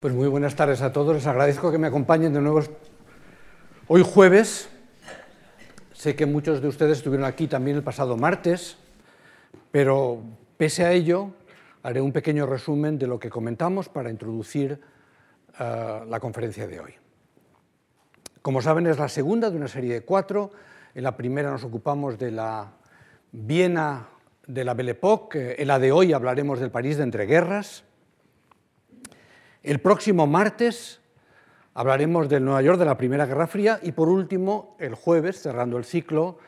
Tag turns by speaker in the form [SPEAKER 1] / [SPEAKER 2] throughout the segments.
[SPEAKER 1] Pues muy buenas tardes a todos. Les agradezco que me acompañen de nuevo hoy jueves. Sé que muchos de ustedes estuvieron aquí también el pasado martes, pero pese a ello haré un pequeño resumen de lo que comentamos para introducir uh, la conferencia de hoy. Como saben, es la segunda de una serie de cuatro. En la primera nos ocupamos de la Viena de la Belle Époque. En la de hoy hablaremos del París de entreguerras. El próximo martes hablaremos del Nueva York de la Primera Guerra Fría y por último, el jueves, cerrando el ciclo,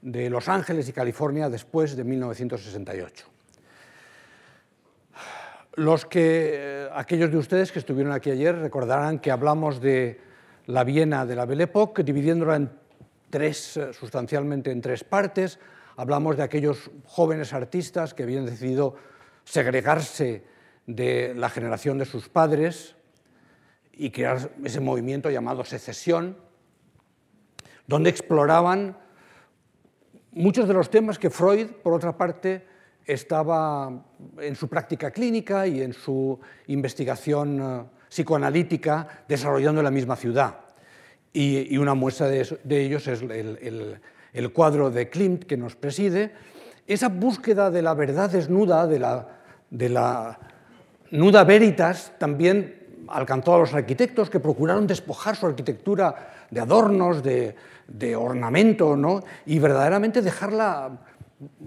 [SPEAKER 1] de Los Ángeles y California después de 1968. Los que, eh, aquellos de ustedes que estuvieron aquí ayer recordarán que hablamos de la Viena de la Belle Époque, dividiéndola en tres, eh, sustancialmente en tres partes. Hablamos de aquellos jóvenes artistas que habían decidido segregarse de la generación de sus padres y crear ese movimiento llamado secesión, donde exploraban muchos de los temas que Freud, por otra parte, estaba en su práctica clínica y en su investigación eh, psicoanalítica desarrollando en la misma ciudad. Y, una muestra de, ellos es el, el, cuadro de Klimt que nos preside, esa búsqueda de la verdad desnuda, de la, de la Nuda Veritas también alcanzó a los arquitectos que procuraron despojar su arquitectura de adornos, de, ornamento, ¿no? y verdaderamente dejarla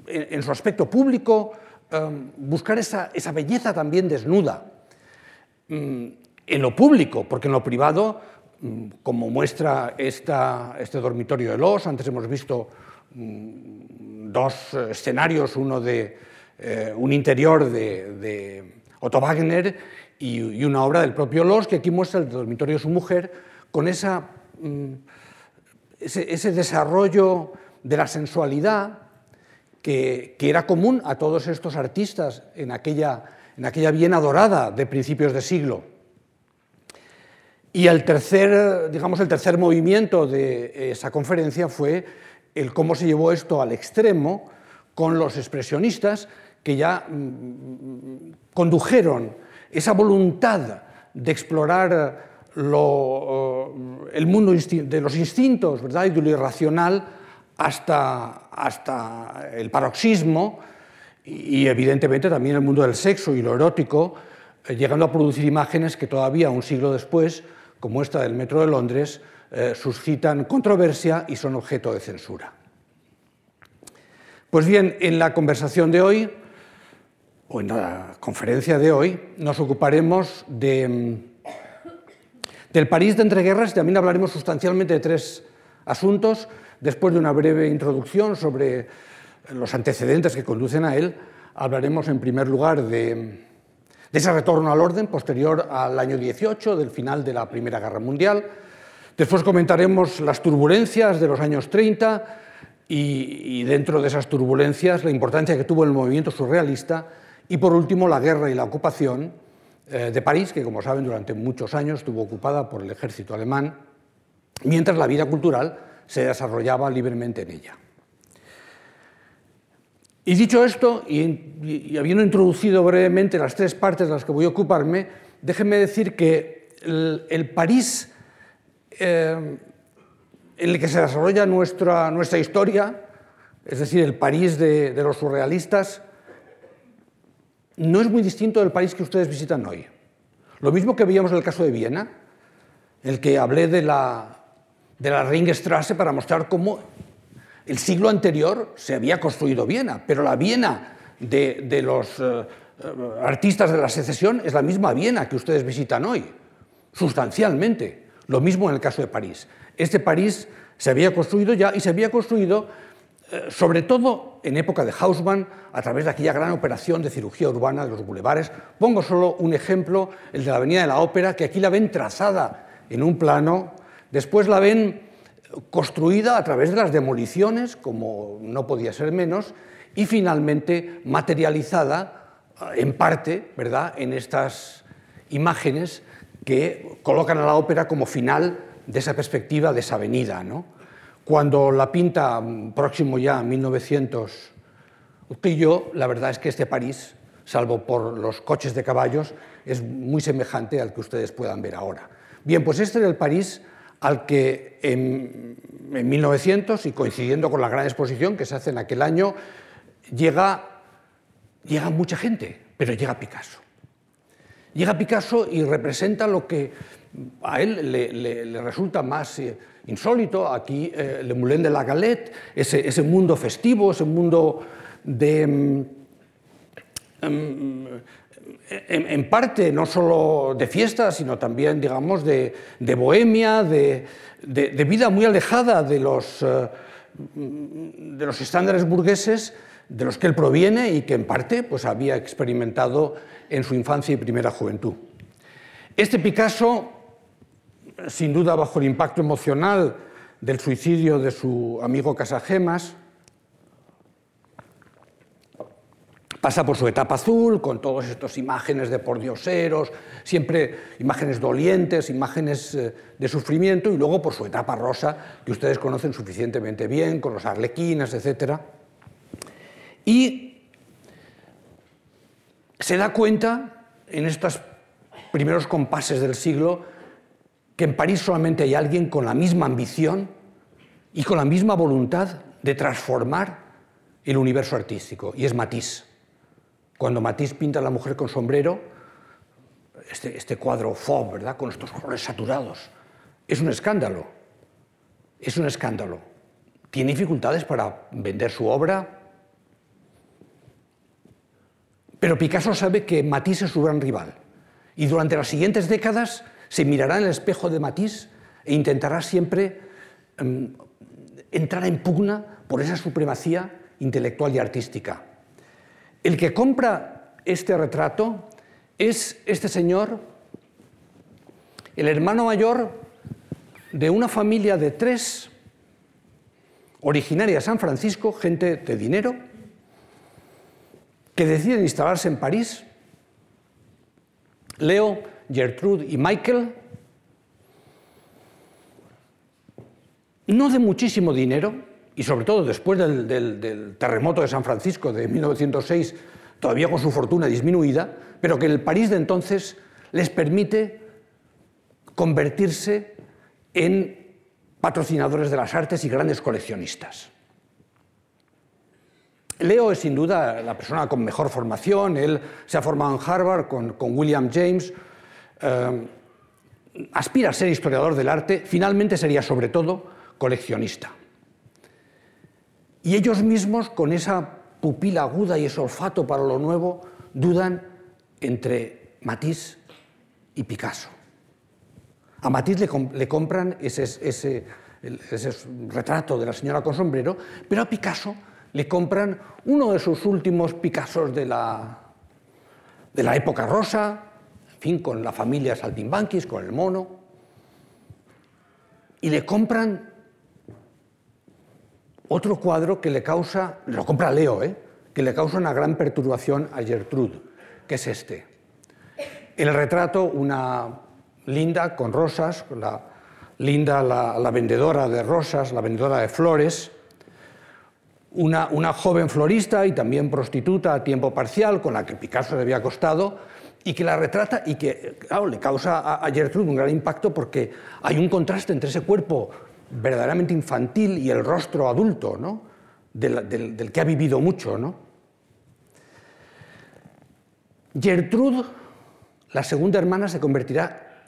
[SPEAKER 1] en, su aspecto público, em, buscar esa, belleza también desnuda. Mm, en lo público, porque en lo privado, mm, como muestra este dormitorio de Los, antes hemos visto mm, dos escenarios, uno de eh, un interior de Otto Wagner y, una obra del propio Los, que aquí muestra el dormitorio de su mujer, con esa, mm, ese, desarrollo de la sensualidad que, era común a todos estos artistas en aquella, en aquella Viena dorada de principios de siglo. Y el tercer, digamos, el tercer movimiento de esa conferencia fue el cómo se llevó esto al extremo con los expresionistas, que ya mm, condujeron esa voluntad de explorar lo, el mundo de los instintos ¿verdad? y de lo irracional hasta, hasta el paroxismo y, evidentemente también el mundo del sexo y lo erótico, eh, llegando a producir imágenes que todavía un siglo después, como esta del Metro de Londres, eh, suscitan controversia y son objeto de censura. Pues bien, en la conversación de hoy o en la conferencia de hoy, nos ocuparemos de, del París de entreguerras y también hablaremos sustancialmente de tres asuntos. Después de una breve introducción sobre los antecedentes que conducen a él, hablaremos en primer lugar de, de ese retorno al orden posterior al año 18, del final de la Primera Guerra Mundial. Después comentaremos las turbulencias de los años 30 y, y dentro de esas turbulencias la importancia que tuvo el movimiento surrealista y por último, la guerra y la ocupación eh, de París, que como saben durante muchos años estuvo ocupada por el ejército alemán, mientras la vida cultural se desarrollaba libremente en ella. Y dicho esto, y, habiendo introducido brevemente las tres partes de las que voy a ocuparme, déjenme decir que el, París eh, en el que se desarrolla nuestra, nuestra historia, es decir, el París de los surrealistas, no es muy distinto del país que ustedes visitan hoy. Lo mismo que veíamos en el caso de Viena, el que hablé de la, de la Ringstrasse para mostrar cómo el siglo anterior se había construido Viena, pero la Viena de, los eh, artistas de la secesión es la misma Viena que ustedes visitan hoy, sustancialmente. Lo mismo en el caso de París. Este París se había construido ya y se había construido eh, sobre todo en época de Haussmann, a través de aquella gran operación de cirugía urbana de los bulevares. Pongo solo un ejemplo, el de la Avenida de la Ópera, que aquí la ven trazada en un plano, después la ven construida a través de las demoliciones, como no podía ser menos, y finalmente materializada eh, en parte, ¿verdad?, en estas imágenes que colocan a la ópera como final de esa perspectiva de esa avenida, ¿no? Cuando la pinta mm, próximo ya a 1900 yo, la verdad es que este París salvo por los coches de caballos, es muy semejante al que ustedes puedan ver ahora. Bien, pues este era el París al que en, 1900, y coincidiendo con la gran exposición que se hace en aquel año, llega, llega mucha gente, pero llega Picasso. Llega Picasso y representa lo que a él le, resulta más eh, insólito, aquí eh, Le Moulin de la Galette, ese, ese, mundo festivo, ese mundo de... Mm, mm, en, parte no solo de fiesta, sino también, digamos, de, bohemia, de, vida muy alejada de los, eh, de los estándares burgueses de los que él proviene y que en parte pues, había experimentado en su infancia y primera juventud. Este Picasso, sin duda bajo el impacto emocional del suicidio de su amigo Casagemas, Pasa por su etapa azul, con todas estas imágenes de pordioseros, siempre imágenes dolientes, imágenes eh, de sufrimiento, y luego por su etapa rosa, que ustedes conocen suficientemente bien, con los arlequinas, etc. Y se da cuenta en estos primeros compases del siglo que en París solamente hay alguien con la misma ambición y con la misma voluntad de transformar el universo artístico, y es Matisse. Cuando Matisse pinta a la mujer con sombrero, este, este cuadro fauve, ¿verdad? con estos colores saturados, es un escándalo. Es un escándalo. Tiene dificultades para vender su obra, pero Picasso sabe que Matisse es su gran rival. Y durante las siguientes décadas se mirará en el espejo de Matisse e intentará siempre em, entrar en pugna por esa supremacía intelectual y artística. El que compra este retrato es este señor, el hermano mayor de una familia de tres, originaria de San Francisco, gente de dinero, que deciden instalarse en París. Leo, Gertrude y Michael, no de muchísimo dinero, y sobre todo después del, terremoto de San Francisco de 1906, todavía con su fortuna disminuida, pero que el París de entonces les permite convertirse en patrocinadores de las artes y grandes coleccionistas. Leo es sin duda la persona con mejor formación, él se ha formado en Harvard con, William James, eh, aspira a ser historiador del arte, finalmente sería sobre todo coleccionista. Y ellos mismos, con esa pupila aguda y ese olfato para lo nuevo, dudan entre Matisse y Picasso. A Matisse le, compran ese, retrato de la señora con sombrero, pero a Picasso le compran uno de sus últimos Picassos de la, de la época rosa, fin, con la familia Saltimbanquis, con el mono, y le compran otro cuadro que le causa, lo compra Leo, ¿eh? que le causa una gran perturbación a Gertrude, que es este. El retrato, una linda con rosas, la linda, la, vendedora de rosas, la vendedora de flores, una, una, joven florista y también prostituta a tiempo parcial, con la que Picasso le había acostado, y que la retrata y que, claro, le causa a, Gertrude un gran impacto porque hay un contraste entre ese cuerpo verdaderamente infantil y el rostro adulto, ¿no? del, que ha vivido mucho. ¿no? Gertrude, la segunda hermana, se convertirá,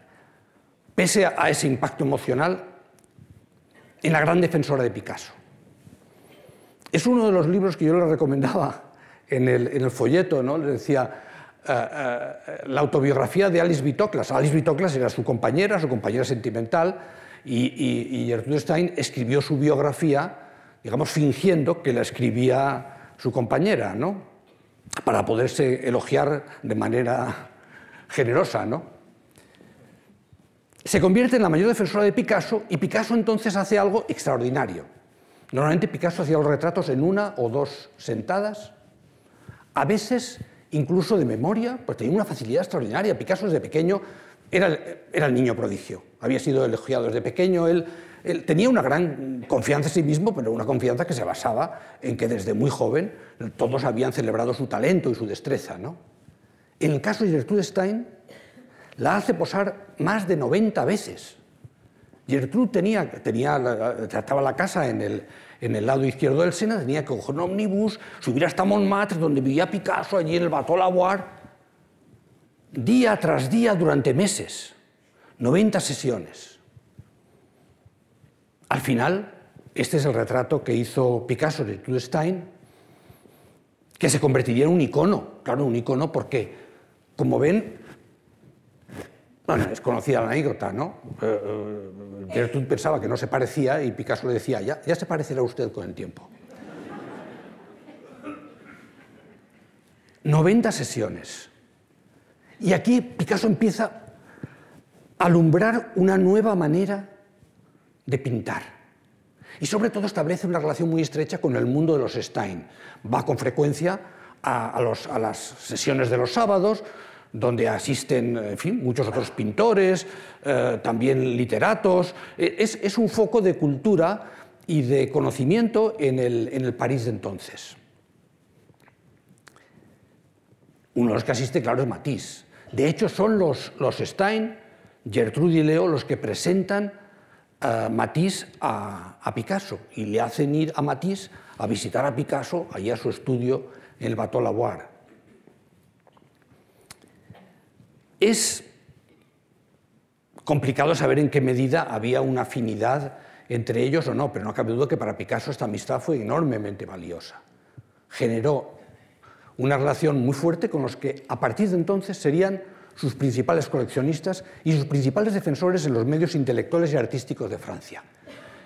[SPEAKER 1] pese a ese impacto emocional, en la gran defensora de Picasso. Es uno de los libros que yo le recomendaba en el, folleto, ¿no? le decía, la autobiografía de Alice Bitoclas. Alice Bitoclas era su compañera, su compañera sentimental, y, Gertrude Stein escribió su biografía, digamos, fingiendo que la escribía su compañera, ¿no? Para poderse elogiar de manera generosa, ¿no? Se convierte en la mayor defensora de Picasso y Picasso entonces hace algo extraordinario. Normalmente Picasso hacía los retratos en una o dos sentadas, a veces incluso de memoria, pues tenía una facilidad extraordinaria. Picasso desde pequeño era, el niño prodigio. Había sido elogiado desde pequeño. Él él tenía una gran confianza en sí mismo, pero una confianza que se basaba en que desde muy joven todos habían celebrado su talento y su destreza. ¿no? En el caso de Gertrude Stein, la hace posar más de 90 veces. Gertrude tenía, tenía, trataba la casa en el, en el lado izquierdo del Sena, tenía que coger un ómnibus, subir hasta Montmartre, donde vivía Picasso, allí en el Bateau día tras día durante meses, 90 sesiones. Al final, este es el retrato que hizo Picasso de Gertrude Stein, que se convertiría en un icono, claro, un icono porque, como ven, bueno, es conocida la anécdota, ¿no? Eh, eh, Gertrude pensaba que no se parecía y Picasso le decía, ya, ya se parecerá usted con el tiempo. 90 sesiones. Y aquí Picasso empieza a alumbrar una nueva manera de pintar. Y sobre todo establece una relación muy estrecha con el mundo de los Stein. Va con frecuencia a, a las sesiones de los sábados, donde asisten en fin, muchos otros pintores, eh, también literatos. E, es, un foco de cultura y de conocimiento en el, París de entonces. Uno de los que asiste, claro, es Matisse. De hecho, son los, los Stein, Gertrude y Leo los que presentan a Matisse a, Picasso y le hacen ir a Matisse a visitar a Picasso allá a su estudio en el Bateau Lavoir. Es complicado saber en qué medida había una afinidad entre ellos o no, pero no cabe duda que para Picasso esta amistad fue enormemente valiosa. Generó una relación muy fuerte con los que a partir de entonces serían sus principales coleccionistas y sus principales defensores en los medios intelectuales y artísticos de Francia.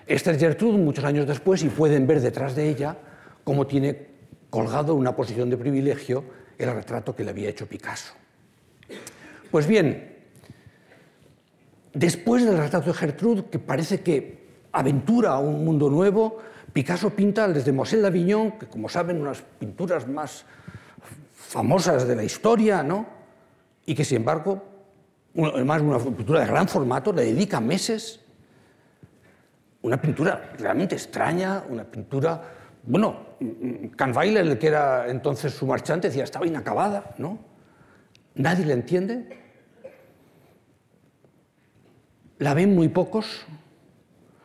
[SPEAKER 1] Esta es Gertrude muchos años después y pueden ver detrás de ella cómo tiene colgado una posición de privilegio el retrato que le había hecho Picasso. Pues bien, después del retrato de Gertrude, que parece que aventura un mundo nuevo, Picasso pinta desde Moselle d'Avignon, que como saben, unas pinturas más famosas de la historia, ¿no? y que sin embargo, además una pintura de gran formato, le dedica meses, una pintura realmente extraña, una pintura, bueno, Kahnweiler, el que era entonces su marchante, decía, estaba inacabada, ¿no? Nadie le entiende, la ven muy pocos,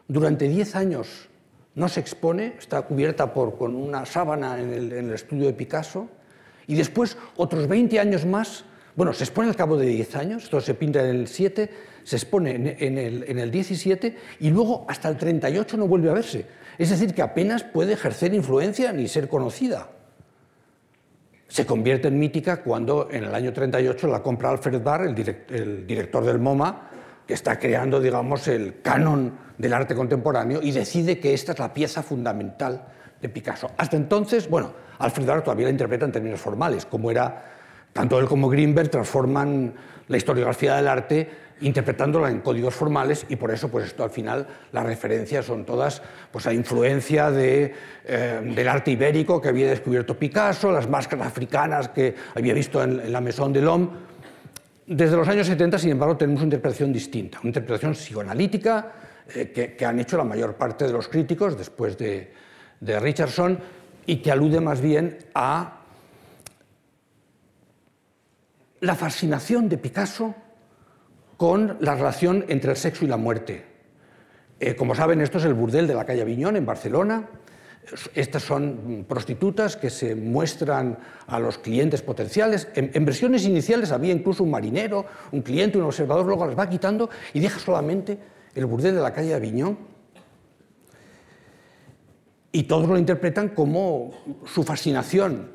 [SPEAKER 1] durante 10 años no se expone, está cubierta con una sábana en el, estudio de Picasso, y después otros 20 años más, bueno, se expone al cabo de 10 años, esto se pinta en el 7, se expone en, el, en el 17 y luego hasta el 38 no vuelve a verse. Es decir, que apenas puede ejercer influencia ni ser conocida. Se convierte en mítica cuando en el año 38 la compra Alfred Barr, el director del MoMA, que está creando, digamos, el canon del arte contemporáneo y decide que esta es la pieza fundamental de Picasso. Hasta entonces, bueno, Alfred Barr todavía la interpreta en términos formales, como era, tanto él como Greenberg transforman la historiografía del arte interpretándola en códigos formales y por eso pues esto al final las referencias son todas pues a influencia de, eh, del arte ibérico que había descubierto Picasso, las máscaras africanas que había visto en, en la Maison de l'Homme, desde los años 70, sin embargo, tenemos una interpretación distinta, una interpretación psicoanalítica eh, que, han hecho la mayor parte de los críticos después de, Richardson y que alude más bien a la fascinación de Picasso con la relación entre el sexo y la muerte. Eh, como saben, esto es el burdel de la calle Aviñón en Barcelona, estas son prostitutas que se muestran a los clientes potenciales. En, versiones iniciales había incluso un marinero, un cliente, un observador, luego las va quitando y deja solamente el burdel de la calle de Aviñón. Y todos lo interpretan como su fascinación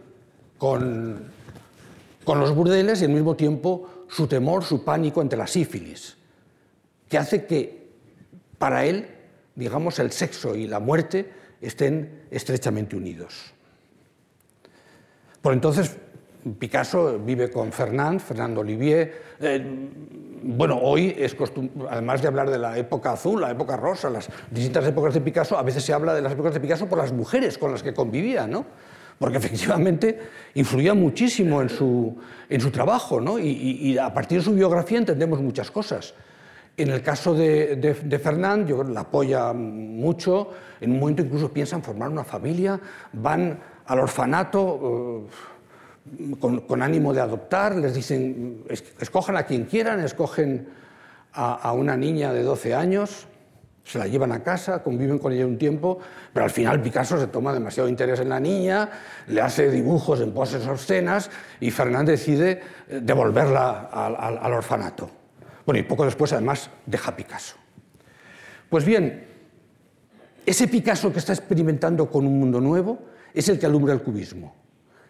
[SPEAKER 1] con, con los burdeles y al mismo tiempo su temor, su pánico ante la sífilis, que hace que para él, digamos, el sexo y la muerte estén estrechamente unidos. Por entonces, Picasso vive con Fernand, Fernando Olivier. Eh, bueno, hoy es costumbre, además de hablar de la época azul, la época rosa, las distintas épocas de Picasso, a veces se habla de las épocas de Picasso por las mujeres con las que convivía, ¿no? Porque efectivamente influía muchísimo en su, en su trabajo, ¿no? Y, y, a partir de su biografía entendemos muchas cosas. En el caso de, de, Fernand, yo la apoya mucho, en un momento incluso piensan formar una familia, van al orfanato eh, con, ánimo de adoptar, les dicen, escojan a quien quieran, escogen a, una niña de 12 años, se la llevan a casa, conviven con ella un tiempo, pero al final Picasso se toma demasiado interés en la niña, le hace dibujos en poses obscenas y Fernand decide eh, devolverla al, orfanato. Bueno, y poco después además deja Picasso. Pues bien, ese Picasso que está experimentando con un mundo nuevo es el que alumbra el cubismo.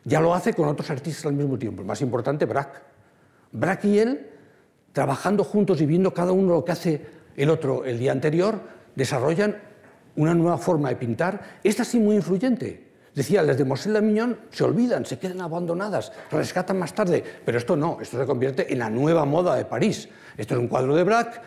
[SPEAKER 1] Ya lo hace con otros artistas al mismo tiempo, el más importante, Braque. Braque y él, trabajando juntos y viendo cada uno lo que hace el otro el día anterior, desarrollan una nueva forma de pintar, esta sí muy influyente. Decía, las de Moselle Miñón se olvidan, se quedan abandonadas, rescatan más tarde, pero esto no, esto se convierte en la nueva moda de París. Esto es un cuadro de Braque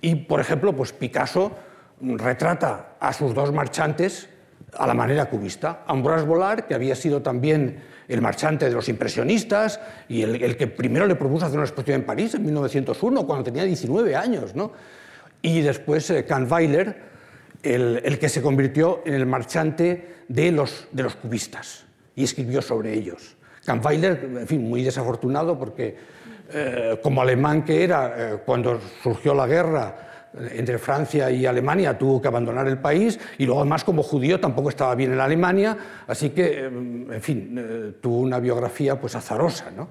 [SPEAKER 1] y, por ejemplo, pues Picasso retrata a sus dos marchantes a la manera cubista. Ambroise Vollard, que había sido también el marchante de los impresionistas y el, que primero le propuso hacer una exposición en París en 1901, cuando tenía 19 años, ¿no? y después eh, Kahnweiler, el, que se convirtió en el marchante de los, de los cubistas y escribió sobre ellos. Kahnweiler, en fin, muy desafortunado porque eh, como alemán que era, eh, cuando surgió la guerra entre Francia y Alemania tuvo que abandonar el país y luego además como judío tampoco estaba bien en Alemania, así que, en fin, tuvo una biografía pues azarosa, ¿no?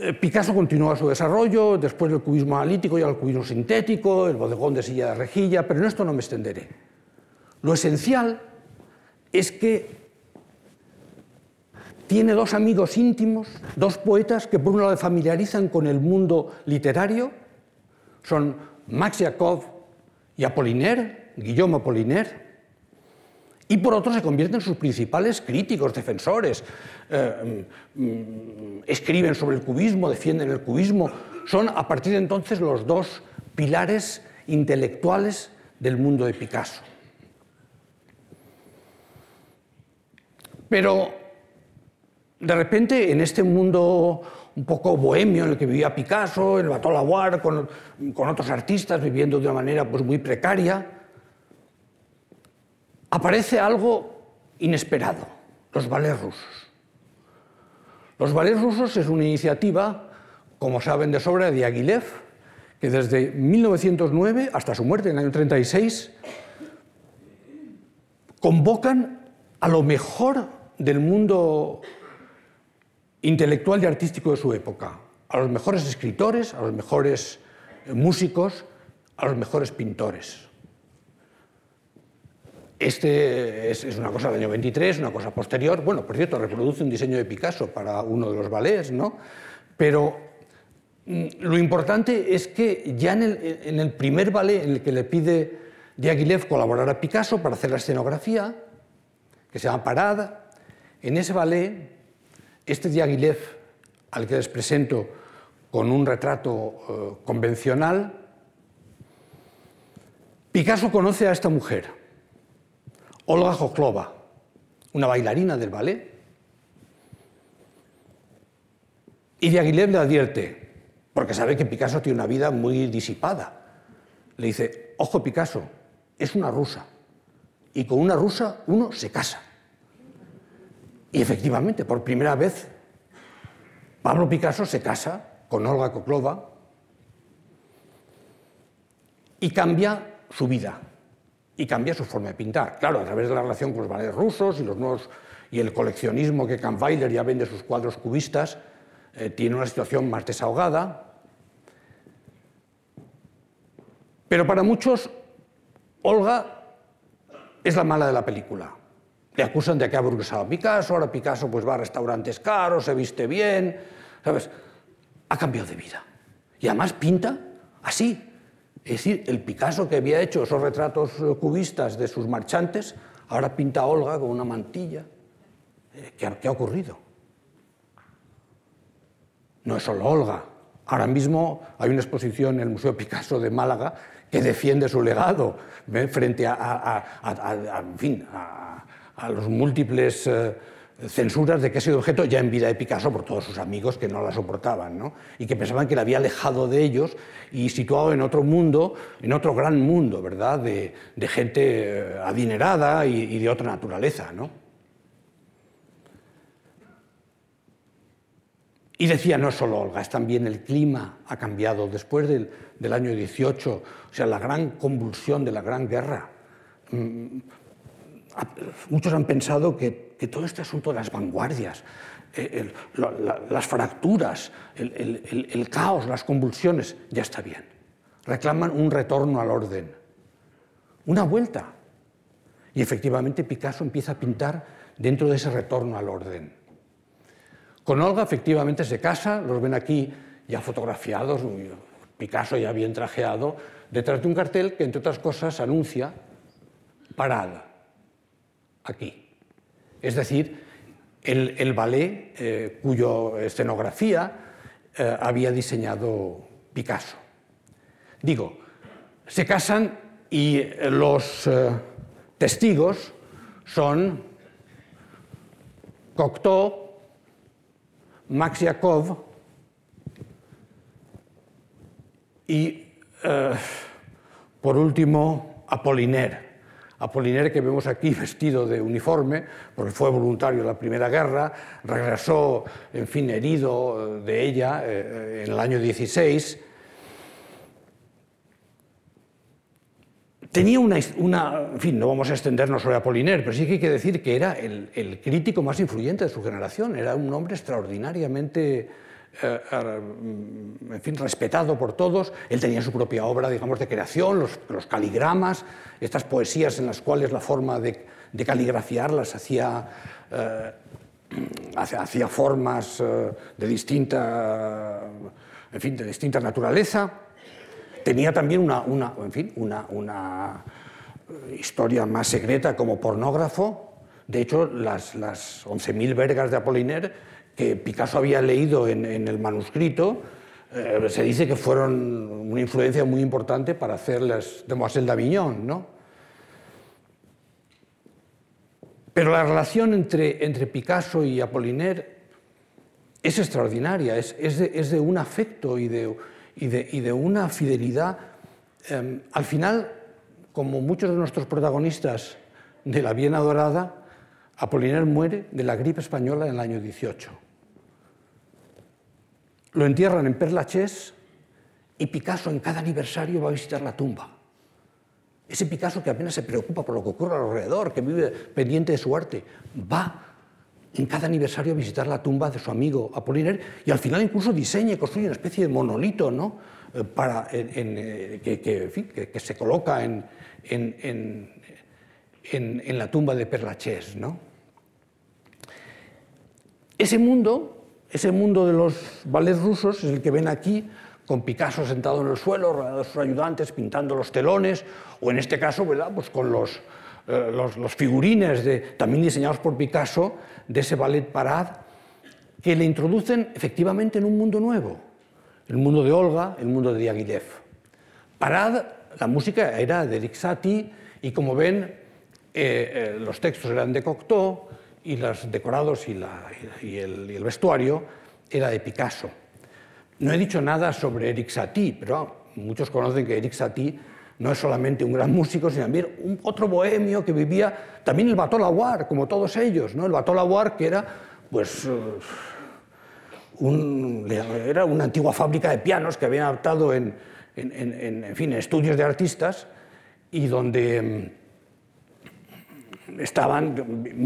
[SPEAKER 1] Eh, Picasso continúa su desarrollo, después del cubismo analítico y el cubismo sintético, el bodegón de silla de rejilla, pero en esto no me extenderé. Lo esencial es que tiene dos amigos íntimos, dos poetas que por un lado familiarizan con el mundo literario, son Max Jacob y Apollinaire, Guillaume Apollinaire, y por otro se convierten en sus principales críticos, defensores, eh, mm, escriben sobre el cubismo, defienden el cubismo. Son a partir de entonces los dos pilares intelectuales del mundo de Picasso. Pero de repente en este mundo un poco bohemio en el que vivía Picasso, el Bateau Lavoir, con, con otros artistas viviendo de una manera pues, muy precaria, aparece algo inesperado, los ballets rusos. Los ballets rusos es una iniciativa, como saben de sobra, de Aguilev, que desde 1909 hasta su muerte en el año 36 convocan a lo mejor del mundo intelectual y artístico de su época, a los mejores escritores, a los mejores músicos, a los mejores pintores. Este es, una cosa del año 23, una cosa posterior. Bueno, por cierto, reproduce un diseño de Picasso para uno de los ballets, ¿no? Pero mm, lo importante es que ya en el, primer ballet en el que le pide Diaghilev colaborar a Picasso para hacer la escenografía, que se llama Parada, en ese ballet, este Diaghilev, al que les presento con un retrato eh, convencional, Picasso conoce a esta mujer Olga Joklova, una bailarina del ballet. Y Diaghilev le advierte, porque sabe que Picasso tiene una vida muy disipada. Le dice, ojo Picasso, es una rusa. Y con una rusa uno se casa. Y efectivamente, por primera vez, Pablo Picasso se casa con Olga Koklova y cambia su vida y cambia su forma de pintar. Claro, a través de la relación con los ballets rusos y, los nuevos, y el coleccionismo que Kahnweiler ya vende sus cuadros cubistas, eh, tiene una situación más desahogada. Pero para muchos, Olga es la mala de la película. Le acusan de que ha burguesado a Picasso, ahora Picasso pues va a restaurantes caros, se viste bien, ¿sabes? Ha cambiado de vida. Y además pinta así, es decir, el Picasso que había hecho esos retratos eh, cubistas de sus marchantes, ahora pinta a Olga con una mantilla. Eh, ¿Qué ha, ocurrido? No es solo Olga. Ahora mismo hay una exposición en el Museo Picasso de Málaga que defiende su legado frente a, fin, a, los múltiples eh, censuras de que ha sido objeto ya en vida de Picasso por todos sus amigos que no la soportaban ¿no? y que pensaban que la había alejado de ellos y situado en otro mundo, en otro gran mundo, ¿verdad? De, gente eh, adinerada y, de otra naturaleza. ¿no? Y decía, no solo Olga, es también el clima ha cambiado después del, del año 18, o sea, la gran convulsión de la Gran Guerra. Muchos han pensado que todo este asunto de las vanguardias, eh, las fracturas, el, caos, las convulsiones, ya está bien. Reclaman un retorno al orden, una vuelta. Y efectivamente Picasso empieza a pintar dentro de ese retorno al orden. Con Olga efectivamente se casa, los ven aquí ya fotografiados, Picasso ya bien trajeado, detrás de un cartel que entre otras cosas anuncia parada, aquí. Es decir, el, ballet eh, cuya escenografía eh, había diseñado Picasso. Digo, se casan y los eh, testigos son Cocteau, Max Yakov y, por último, Apollinaire. Apoliner, que vemos aquí vestido de uniforme, porque fue voluntario en la Primera Guerra, regresó, en fin, herido de ella eh, en el año 16. Tenía una, En fin, no vamos a extendernos sobre Apoliner, pero sí que hay que decir que era el, el crítico más influyente de su generación. Era un hombre extraordinariamente eh, eh, en fin, respetado por todos. Él tenía su propia obra, digamos, de creación, los, caligramas, estas poesías en las cuales la forma de, caligrafiarlas hacía, eh, hacía formas de distinta, en fin, de distinta naturaleza. Tenía también una, una en fin, una, una, historia más secreta como pornógrafo. De hecho, las, las 11.000 vergas de Apollinaire que Picasso había leído en, el manuscrito, eh, se dice que fueron una influencia muy importante para hacer las Demoiselles d'Avignon. ¿no? Pero la relación entre, entre Picasso y Apollinaire es extraordinaria, es, es, de, un afecto y de, y de, una fidelidad. Em, al final, como muchos de nuestros protagonistas de la Viena Dorada, Apollinaire muere de la gripe española en el año 18. Lo entierran en Père Lachaise y Picasso en cada aniversario va a visitar la tumba. Ese Picasso que apenas se preocupa por lo que ocurre alrededor, que vive pendiente de su arte, va en cada aniversario a visitar la tumba de su amigo Apollinaire y al final incluso diseña y construye una especie de monolito ¿no? Eh, para, eh, que, se coloca en, en, la tumba de Perlachés. ¿no? Ese mundo ese mundo de los ballets rusos es el que ven aquí, con Picasso sentado en el suelo, rodeado de sus ayudantes, pintando los telones, o en este caso. Pues con los, eh, los, figurines de, también diseñados por Picasso de ese ballet Parad, que le introducen efectivamente en un mundo nuevo, el mundo de Olga, el mundo de Diaghilev. Parad, la música era de Eric y como ven, eh, eh, los textos eran de Cocteau, y los decorados y, el, vestuario era de Picasso. No he dicho nada sobre Eric Satie, pero muchos conocen que Eric Satie no es solamente un gran músico, sino también un, otro bohemio que vivía, también el Bateau Lavoir, como todos ellos, ¿no? el Bateau Lavoir que era, pues, eh, era una antigua fábrica de pianos que habían adaptado en, en, fin, en estudios de artistas y donde estaban,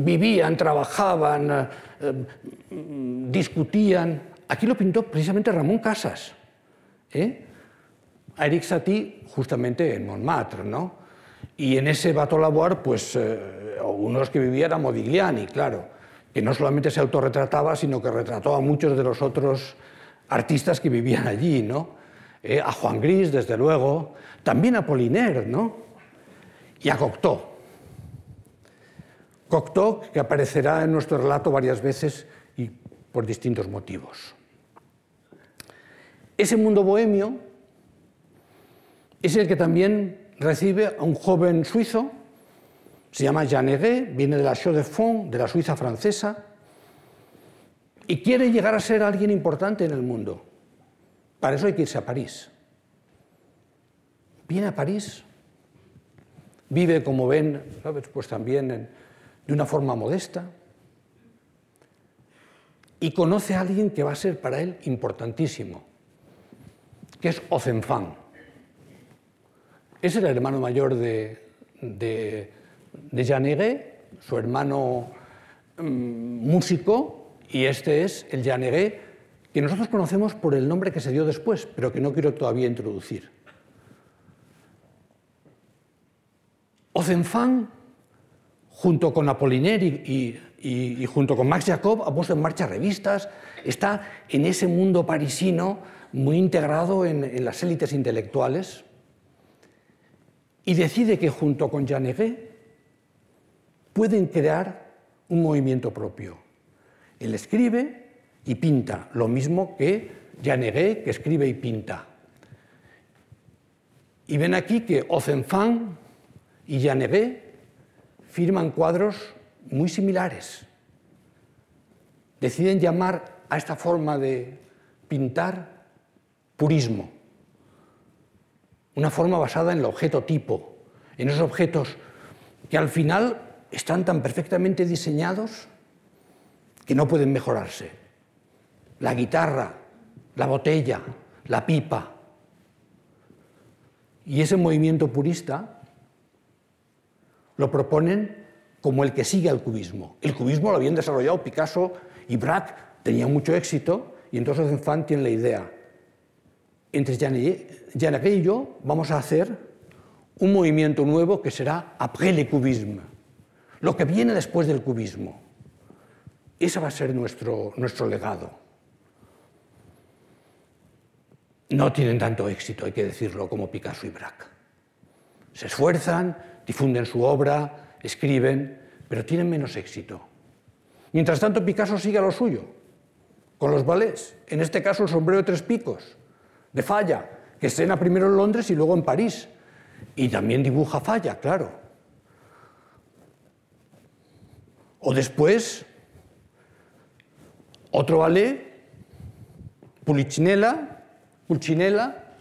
[SPEAKER 1] vivían, trabajaban, eh, eh, discutían. Aquí lo pintó precisamente Ramón Casas. ¿eh? A Eric Satie justamente en Montmartre, ¿no? Y en ese Bateau Lavoir, pues uno de los que vivía era Modigliani, claro, que no solamente se autorretrataba, sino que retrató a muchos de los otros artistas que vivían allí, ¿no? a Juan Gris, desde luego, también a Poliner, ¿no? Y a Cocteau. Cocteau, que aparecerá en nuestro relato varias veces y por distintos motivos. Ese mundo bohemio es el que también recibe a un joven suizo, se llama Jean viene de la Chaux de Fonds, de la Suiza francesa, y quiere llegar a ser alguien importante en el mundo. Para eso hay que irse a París. Viene a París, vive, como ven, pues también de una forma modesta, y conoce a alguien que va a ser para él importantísimo, que es Ozenfang. Es el hermano mayor de, de, su hermano mm, músico, y este es el Janegué, que nosotros conocemos por el nombre que se dio después, pero que no quiero todavía introducir. Ozenfang, junto con Apollinaire y, junto con Max Jacob, ha puesto en marcha revistas, está en ese mundo parisino muy integrado en, las élites intelectuales y decide que junto con Janegué pueden crear un movimiento propio. Él escribe y pinta, lo mismo que Janegué, que escribe y pinta. Y ven aquí que Ozenfang y Janegué firman cuadros muy similares. Deciden llamar a esta forma de pintar purismo, una forma basada en el objeto tipo, en esos objetos que al final están tan perfectamente diseñados que no pueden mejorarse. La guitarra, la botella, la pipa. Y ese movimiento purista lo proponen como el que sigue al cubismo. El cubismo lo habían desarrollado Picasso y Braque, tenía mucho éxito, y entonces Enfant tiene la idea. Entre Janet y yo vamos a hacer un movimiento nuevo que será après le cubisme, lo que viene después del cubismo. Ese va a ser nuestro, nuestro legado. No tienen tanto éxito, hay que decirlo, como Picasso y Braque. Se esfuerzan, difunden su obra, escriben, pero tienen menos éxito. Mientras tanto, Picasso sigue a lo suyo, con los ballets, en este caso el sombrero de tres picos, de Falla, que estrena primero en Londres y luego en París. Y también dibuja Falla, claro. O después, otro ballet, Pulcinella, Pulcinella,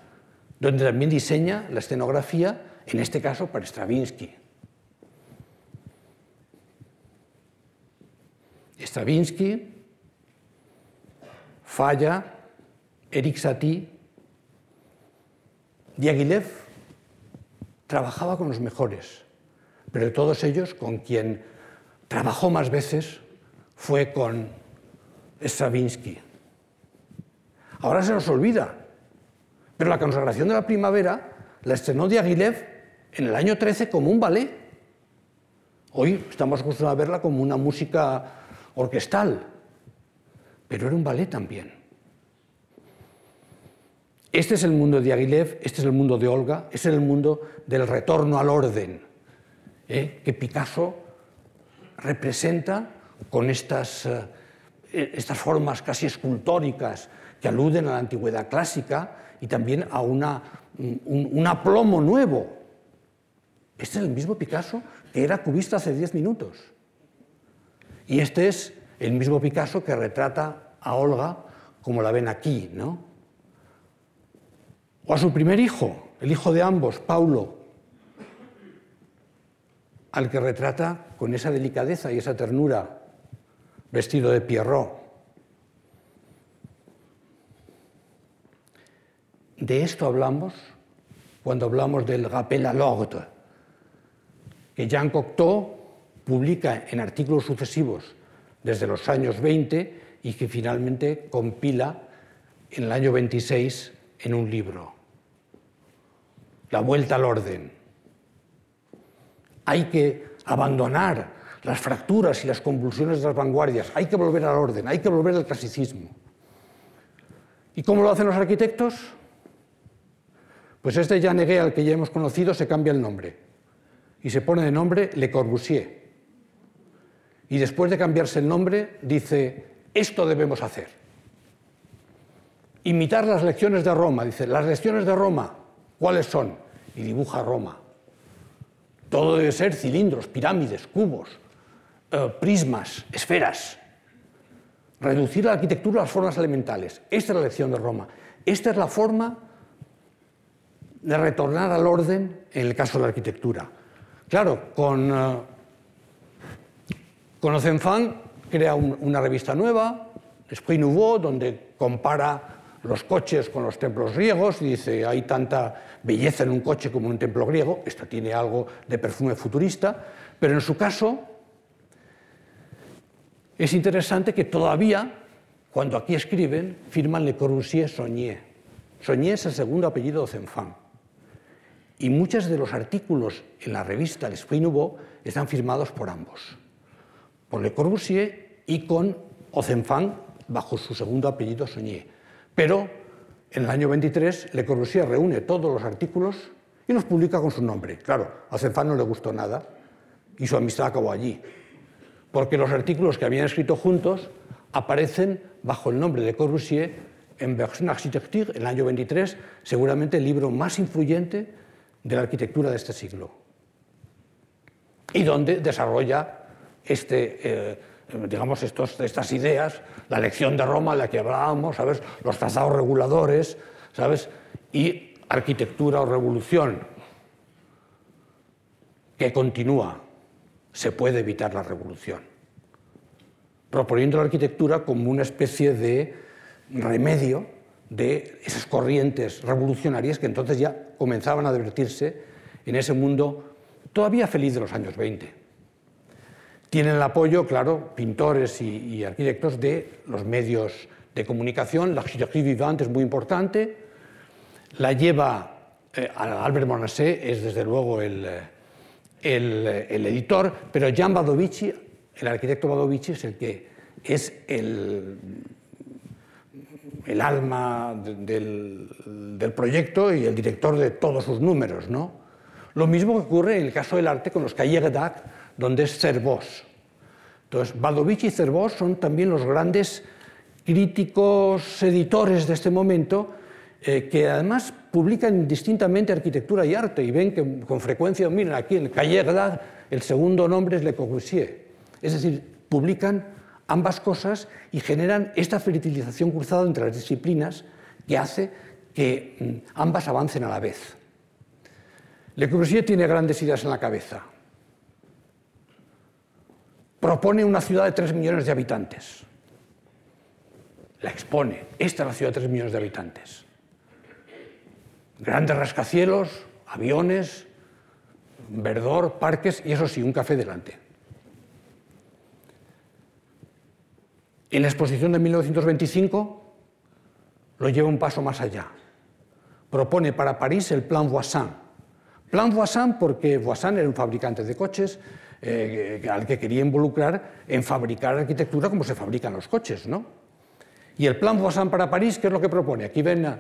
[SPEAKER 1] donde también diseña la escenografía en este caso para Stravinsky. Stravinsky, Falla, Eric Satie, Diaghilev trabajaba con los mejores, pero de todos ellos, con quien trabajó más veces fue con Stravinsky. Ahora se nos olvida, pero la consagración de la primavera la estrenó Diaghilev en el año 13 como un ballet. Hoy estamos acostumbrados a verla como una música orquestal, pero era un ballet también. Este es el mundo de Aguilev, este es el mundo de Olga, este es el mundo del retorno al orden, ¿eh? que Picasso representa con estas, eh, estas formas casi escultóricas que aluden a la antigüedad clásica y también a una, un aplomo nuevo este es el mismo Picasso que era cubista hace diez minutos. Y este es el mismo Picasso que retrata a Olga como la ven aquí, ¿no? O a su primer hijo, el hijo de ambos, Paulo, al que retrata con esa delicadeza y esa ternura, vestido de Pierrot. De esto hablamos cuando hablamos del rappel à l'ordre, que Jean Cocteau publica en artículos sucesivos desde los años 20 y que finalmente compila en el año 26 en un libro. La vuelta al orden. Hay que abandonar las fracturas y las convulsiones de las vanguardias, hay que volver al orden, hay que volver al clasicismo. ¿Y cómo lo hacen los arquitectos? Pues este Jean al que ya hemos conocido se cambia el nombre y se pone de nombre Le Corbusier. Y después de cambiarse el nombre, dice, esto debemos hacer. Imitar las lecciones de Roma, dice, las lecciones de Roma, ¿cuáles son? Y dibuja Roma. Todo debe ser cilindros, pirámides, cubos, eh, prismas, esferas. reducir la arquitectura a las formas elementales. Esta es la lección de Roma. Esta es la forma de retornar al orden en el caso de la arquitectura. Claro, con, uh, con Ozenfant crea un, una revista nueva, Esprit Nouveau, donde compara los coches con los templos griegos y dice, hay tanta belleza en un coche como en un templo griego, esto tiene algo de perfume futurista, pero en su caso es interesante que todavía, cuando aquí escriben, firman Le Corbusier Saunier. Saunier es el segundo apellido de Zenfant. Y muchos de los artículos en la revista L'Esprit Nouveau están firmados por ambos, por Le Corbusier y con Ozenfant bajo su segundo apellido Saunier. Pero en el año 23 Le Corbusier reúne todos los artículos y los publica con su nombre. Claro, a Ozenfant no le gustó nada y su amistad acabó allí, porque los artículos que habían escrito juntos aparecen bajo el nombre de Corbusier en Version Architecture, en el año 23, seguramente el libro más influyente de la arquitectura de este siglo, y donde desarrolla este, eh, digamos, estos, estas ideas, la lección de Roma, la que hablábamos, ¿sabes? los trazados reguladores, ¿sabes? y arquitectura o revolución, que continúa. Se puede evitar la revolución, proponiendo la arquitectura como una especie de remedio de esas corrientes revolucionarias que entonces ya comenzaban a advertirse en ese mundo todavía feliz de los años 20. Tienen el apoyo, claro, pintores y, arquitectos de los medios de comunicación. La arquitectura vivante es muy importante. La lleva eh, Albert Monasset, es desde luego el, el, el, editor, pero Jan Badovici, el arquitecto Badovici, es el que es el, el alma del, proyecto y el director de todos sus números. ¿no? Lo mismo que ocurre en el caso del arte con los d'Ac, donde es Cervós. Entonces, Badovich y Cervós son también los grandes críticos editores de este momento, eh, que además publican distintamente arquitectura y arte, y ven que con frecuencia, miren, aquí en Cahiers d'Ac el segundo nombre es Le Corbusier. Es decir, publican ambas cosas y generan esta fertilización cruzada entre las disciplinas que hace que mm, ambas avancen a la vez. Le Corbusier tiene grandes ideas en la cabeza. Propone una ciudad de 3 millones de habitantes. La expone. Esta es la ciudad de 3 millones de habitantes. Grandes rascacielos, aviones, verdor, parques y eso sí, un café delante. En la exposición de 1925 lo lleva un paso más allá. Propone para París el Plan Voisin. Plan Voisin porque Voisin era un fabricante de coches eh, al que quería involucrar en fabricar arquitectura como se fabrican los coches. ¿no? Y el Plan Voisin para París, ¿qué es lo que propone? Aquí ven la,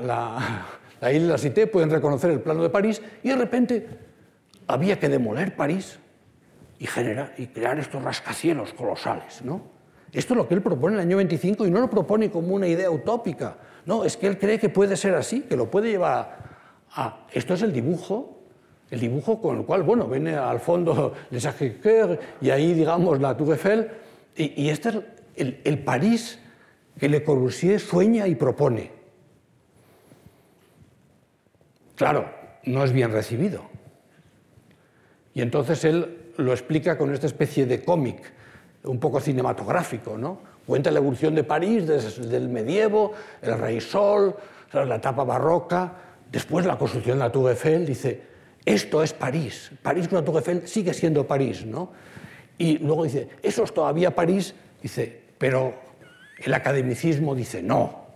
[SPEAKER 1] la, la isla Cité, pueden reconocer el plano de París y de repente había que demoler París y, generar, y crear estos rascacielos colosales. ¿no? Esto es lo que él propone en el año 25 y no lo propone como una idea utópica. No, es que él cree que puede ser así, que lo puede llevar a... Esto es el dibujo, el dibujo con el cual, bueno, viene al fondo Le Sacré-Cœur y ahí, digamos, la Tour Eiffel. Y, y este es el, el París que Le Corbusier sueña y propone. Claro, no es bien recibido. Y entonces él lo explica con esta especie de cómic un poco cinematográfico, ¿no? Cuenta la evolución de París desde el medievo, el Rey Sol, la etapa barroca, después la construcción de la Tour Eiffel, dice, esto es París, París con la Tour Eiffel sigue siendo París, ¿no? Y luego dice, eso es todavía París, dice, pero el academicismo dice, no.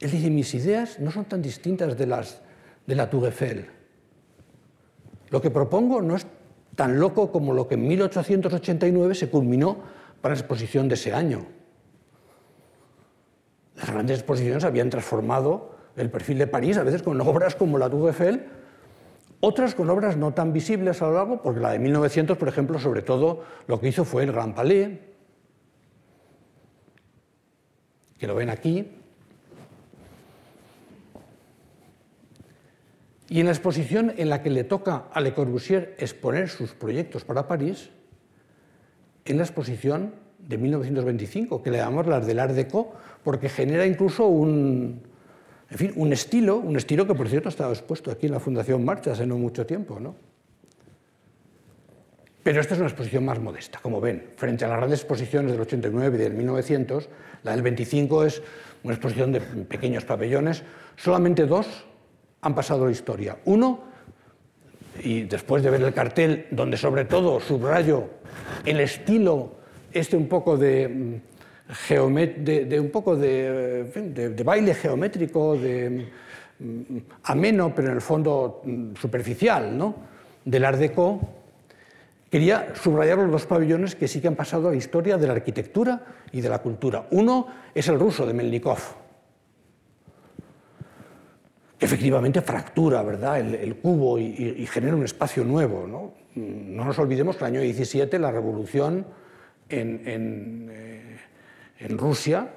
[SPEAKER 1] Él dice, mis ideas no son tan distintas de las de la Tour Eiffel. Lo que propongo no es tan loco como lo que en 1889 se culminó para la exposición de ese año. Las grandes exposiciones habían transformado el perfil de París, a veces con obras como la Tour Eiffel, otras con obras no tan visibles a lo largo, porque la de 1900, por ejemplo, sobre todo lo que hizo fue el Gran Palais, que lo ven aquí, Y en la exposición en la que le toca a Le Corbusier exponer sus proyectos para París, en la exposición de 1925, que le llamamos las del Art Deco, porque genera incluso un, en fin, un estilo, un estilo que por cierto ha estado expuesto aquí en la Fundación Marcha hace no mucho tiempo. ¿no? Pero esta es una exposición más modesta, como ven. Frente a las grandes exposiciones del 89 y del 1900, la del 25 es una exposición de pequeños pabellones. Solamente dos han pasado la historia. Uno, y después de ver el cartel, donde sobre todo subrayo el estilo, este un poco de, de, un poco de, baile geométrico, de mm, ameno, pero en el fondo mm, superficial, ¿no? del Art Deco, quería subrayar los dos pabellones que sí que han pasado a la historia de la arquitectura y de la cultura. Uno es el ruso de Melnikov, que efectivamente fractura ¿verdad? El, cubo y, genera un espacio nuevo. ¿no? no nos olvidemos que el año 17 la revolución en eh, en Rusia,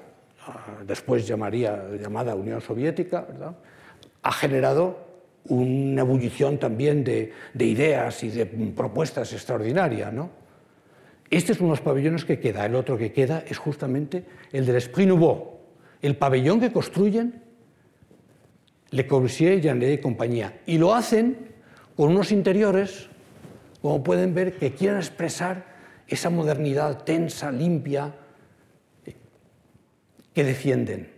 [SPEAKER 1] ah, después llamaría, llamada Unión Soviética, ha generado una ebullición también de, ideas y de propuestas extraordinarias. ¿no? Este es uno de los pabellones que queda, el otro que queda es justamente el del Esprit Nouveau, el pabellón que construyen Le Corbusier, Jeannet y compañía. Y lo hacen con unos interiores, como pueden ver, que quieren expresar esa modernidad tensa, limpia, que defienden.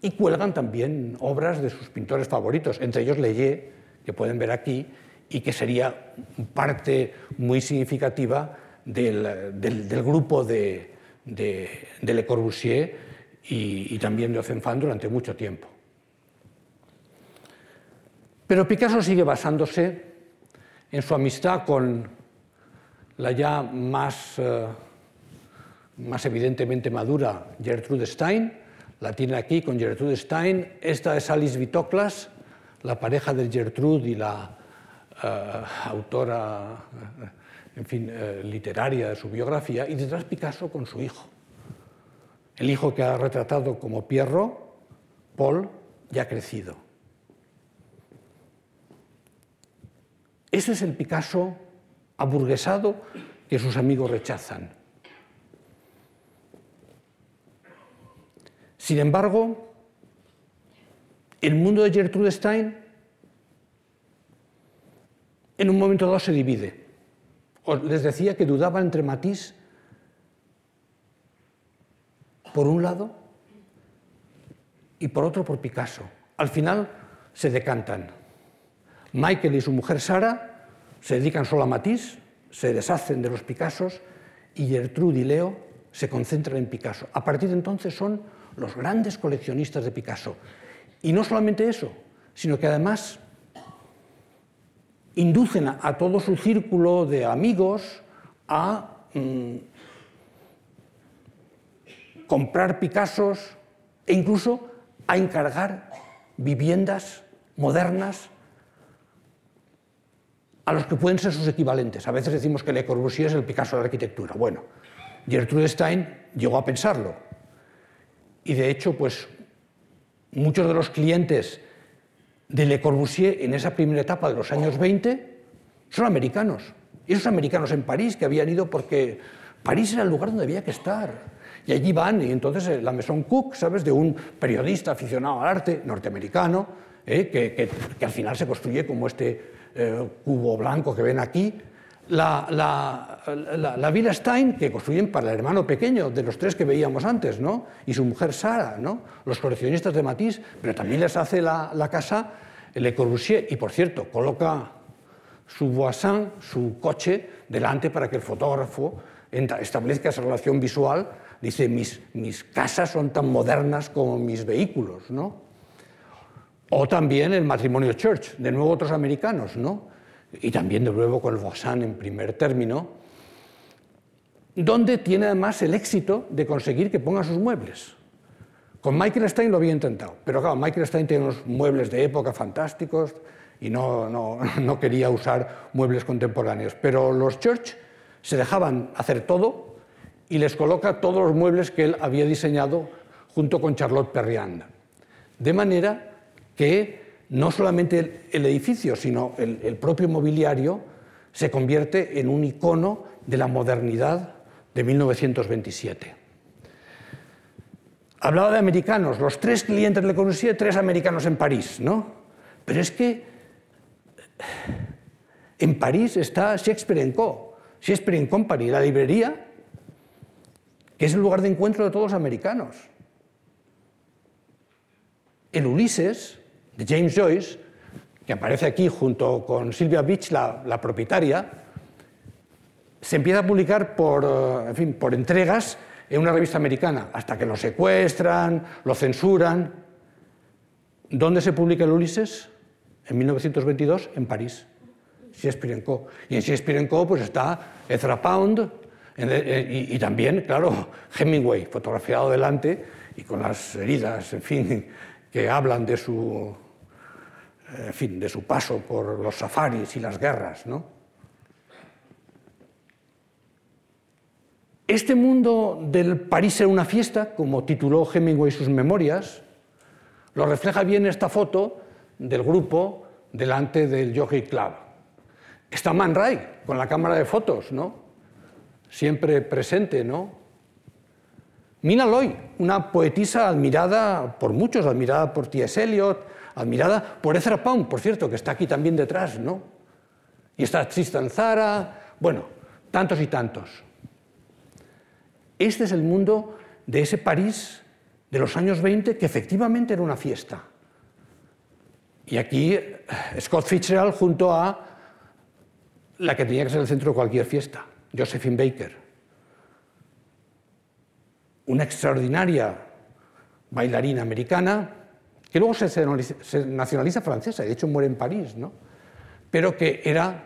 [SPEAKER 1] Y cuelgan también obras de sus pintores favoritos, entre ellos Leyé, que pueden ver aquí, y que sería parte muy significativa del, grupo de, Le Corbusier y, también de Ozenfant durante mucho tiempo. Pero Picasso sigue basándose en su amistad con la ya más eh, más evidentemente madura, Gertrude Stein. La tiene aquí con Gertrude Stein. Esta es Alice Vitoclas, la pareja de Gertrude y la eh, autora eh, en fin, literaria de su biografía. Y detrás Picasso con su hijo. El hijo que ha retratado como Pierro, Paul, ya crecido. Ese es el Picasso aburguesado que sus amigos rechazan. Sin embargo, el mundo de Gertrude Stein en un momento dado se divide. les decía que dudaba entre Matisse por un lado y por otro por Picasso. Al final se decantan. Michael y su mujer Sara se dedican solo a Matisse, se deshacen de los Picassos y Gertrude y Leo se concentran en Picasso. A partir de entonces son los grandes coleccionistas de Picasso. Y no solamente eso, sino que además inducen a, todo su círculo de amigos a mm, comprar Picassos e incluso a encargar viviendas modernas a los que pueden ser sus equivalentes. A veces decimos que Le Corbusier es el Picasso de la arquitectura. Bueno, Gertrude Stein llegó a pensarlo y de hecho, pues muchos de los clientes de Le Corbusier en esa primera etapa de los años 20 son americanos. Y esos americanos en París que habían ido porque París era el lugar donde había que estar. Y allí van, y entonces eh, la Maison Cook, ¿sabes?, de un periodista aficionado al arte norteamericano, eh, que, que, al final se construye como este eh, cubo blanco que ven aquí, la, la, la, Villa Stein, que construyen para el hermano pequeño de los tres que veíamos antes, ¿no? y su mujer Sara, ¿no? los coleccionistas de Matisse, pero también les hace la, casa Le Corbusier, y por cierto, coloca su voisin, su coche, delante para que el fotógrafo establezca esa relación visual. Dice, mis, mis casas son tan modernas como mis vehículos. ¿no? O también el matrimonio Church, de nuevo otros americanos, ¿no? y también de nuevo con Voisin en primer término, donde tiene además el éxito de conseguir que ponga sus muebles. Con Michael Stein lo había intentado, pero claro, Michael Stein tiene unos muebles de época fantásticos y no, no, no quería usar muebles contemporáneos. Pero los Church se dejaban hacer todo y les coloca todos los muebles que él había diseñado junto con Charlotte Perriand. De manera que no solamente el edificio, sino el, propio mobiliario se convierte en un icono de la modernidad de 1927. Hablaba de americanos, los tres clientes de Le Corbusier, tres americanos en París, ¿no? Pero es que en París está Shakespeare Co. Shakespeare Company, la librería, que es el lugar de encuentro de todos los americanos. El Ulises, James Joyce, que aparece aquí junto con Sylvia Beach, la, propietaria, se empieza a publicar por, eh, en fin, por entregas en una revista americana, hasta que lo secuestran, lo censuran. ¿Dónde se publica el Ulises? En 1922, en París. Shakespeare Co. Y en Shakespeare Co. pues está Ezra Pound y, y, también, claro, Hemingway, fotografiado delante y con las heridas, en fin, que hablan de su, en fin, de su paso por los safaris y las guerras, ¿no? Este mundo del París era una fiesta, como tituló Hemingway sus memorias, lo refleja bien esta foto del grupo delante del Jockey Club. Está Man Ray con la cámara de fotos, ¿no? Siempre presente, ¿no? Mina Loy, una poetisa admirada por muchos, admirada por T.S. Eliot, admirada por Ezra Pound, por cierto, que está aquí también detrás, ¿no? Y está Tristan Zara, bueno, tantos y tantos. Este es el mundo de ese París de los años 20 que efectivamente era una fiesta. Y aquí eh, Scott Fitzgerald junto a la que tenía que ser el centro de cualquier fiesta, Josephine Baker. Una extraordinaria bailarina americana que luego se nacionaliza francesa, de hecho muere en París, ¿no? pero que era,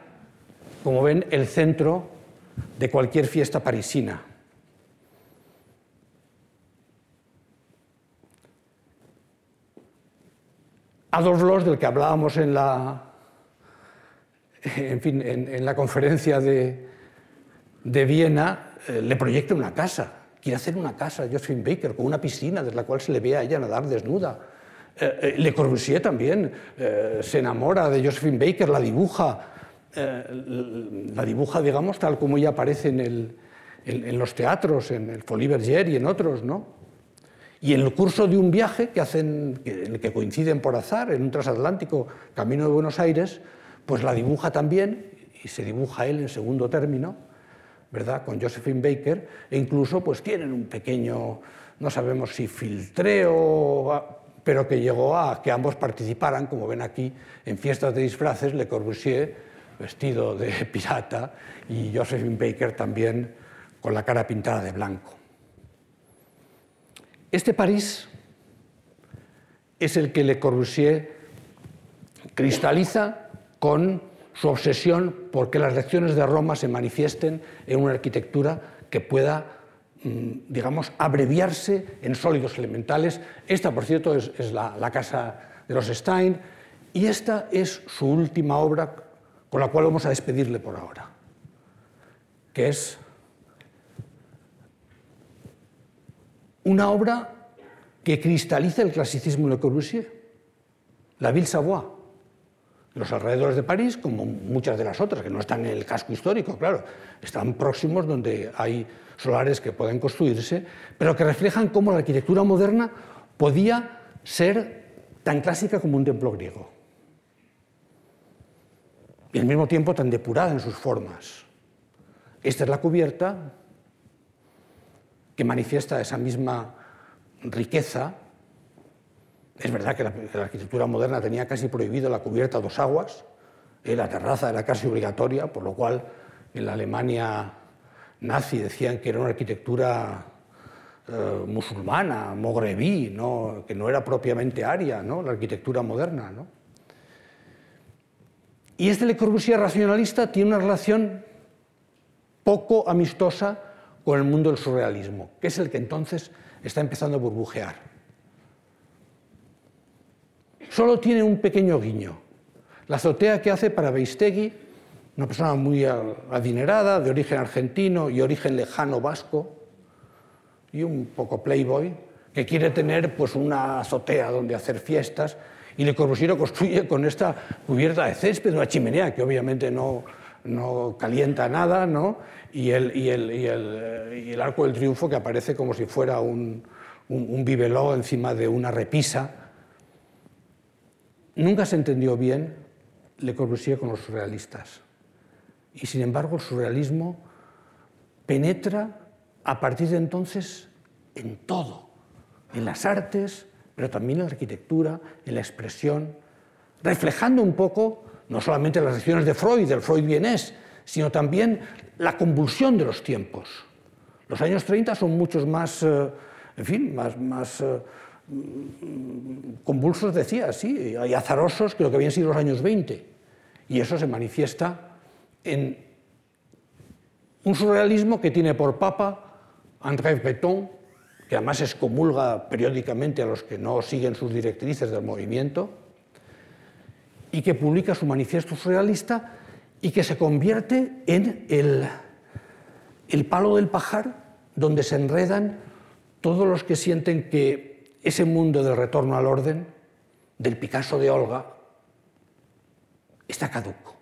[SPEAKER 1] como ven, el centro de cualquier fiesta parisina. Adolf Loos, del que hablábamos en la, en, fin, en, la conferencia de, de Viena, eh, le proyecta una casa. Quiere hacer una casa, Josephine Baker, con una piscina desde la cual se le ve a ella nadar desnuda. Eh, eh, le Corbusier también se enamora de Josephine Baker, la dibuja, la dibuja, digamos, tal como ella aparece en, en, los teatros, en el Folie Bergère y en otros, ¿no? Y en el curso de un viaje que hacen, en el que coinciden por azar, en un transatlántico camino de Buenos Aires, pues la dibuja también, y se dibuja él en segundo término, ¿verdad? con Josephine Baker, e incluso pues tienen un pequeño, no sabemos si filtreo, pero que llegó a que ambos participaran, como ven aquí, en fiestas de disfraces, Le Corbusier vestido de pirata y Josephine Baker también con la cara pintada de blanco. Este París es el que Le Corbusier cristaliza con su obsesión por que las lecciones de Roma se manifiesten en una arquitectura que pueda, digamos, abreviarse en sólidos elementales. Esta, por cierto, es, la, casa de los Stein y esta es su última obra con la cual vamos a despedirle por ahora, que es una obra que cristaliza el clasicismo de Le Corbusier, la Ville Savoie. Los alrededores de París, como muchas de las otras, que no están en el casco histórico, claro, están próximos donde hay solares que pueden construirse, pero que reflejan cómo la arquitectura moderna podía ser tan clásica como un templo griego. Y al mismo tiempo tan depurada en sus formas. Esta es la cubierta, que manifiesta esa misma riqueza. Es verdad que la, arquitectura moderna tenía casi prohibido la cubierta a dos aguas, eh, la terraza era casi obligatoria, por lo cual en la Alemania nazi decían que era una arquitectura eh, musulmana, mogrebí, que no era propiamente aria, ¿no? la arquitectura moderna. Y este Le Corbusier racionalista tiene una relación poco amistosa con el mundo del surrealismo, que es el que entonces está empezando a burbujear. Solo tiene un pequeño guiño. La azotea que hace para Beistegui, una persona muy adinerada, de origen argentino y origen lejano vasco, y un poco playboy, que quiere tener pues, una azotea donde hacer fiestas, y Le Corbusier construye con esta cubierta de césped, una chimenea que obviamente no, no calienta nada, ¿no? y, el, y, el, y, el, y, el, arco del triunfo que aparece como si fuera un, un, un bibeló encima de una repisa. Nunca se entendió bien Le Corbusier con los surrealistas. Y sin embargo el surrealismo penetra a partir de entonces en todo, en las artes, pero también en la arquitectura, en la expresión, reflejando un poco no solamente las lecciones de Freud, del Freud vienés, sino también la convulsión de los tiempos. Los años 30 son muchos más, eh, en fin, más, más eh, convulsos, decía, sí, y azarosos que lo que habían sido los años 20. Y eso se manifiesta en un surrealismo que tiene por papa André Breton, que además excomulga periódicamente a los que no siguen sus directrices del movimiento, y que publica su manifiesto surrealista y que se convierte en el, el palo del pajar donde se enredan todos los que sienten que ese mundo del retorno al orden, del Picasso de Olga, está caduco.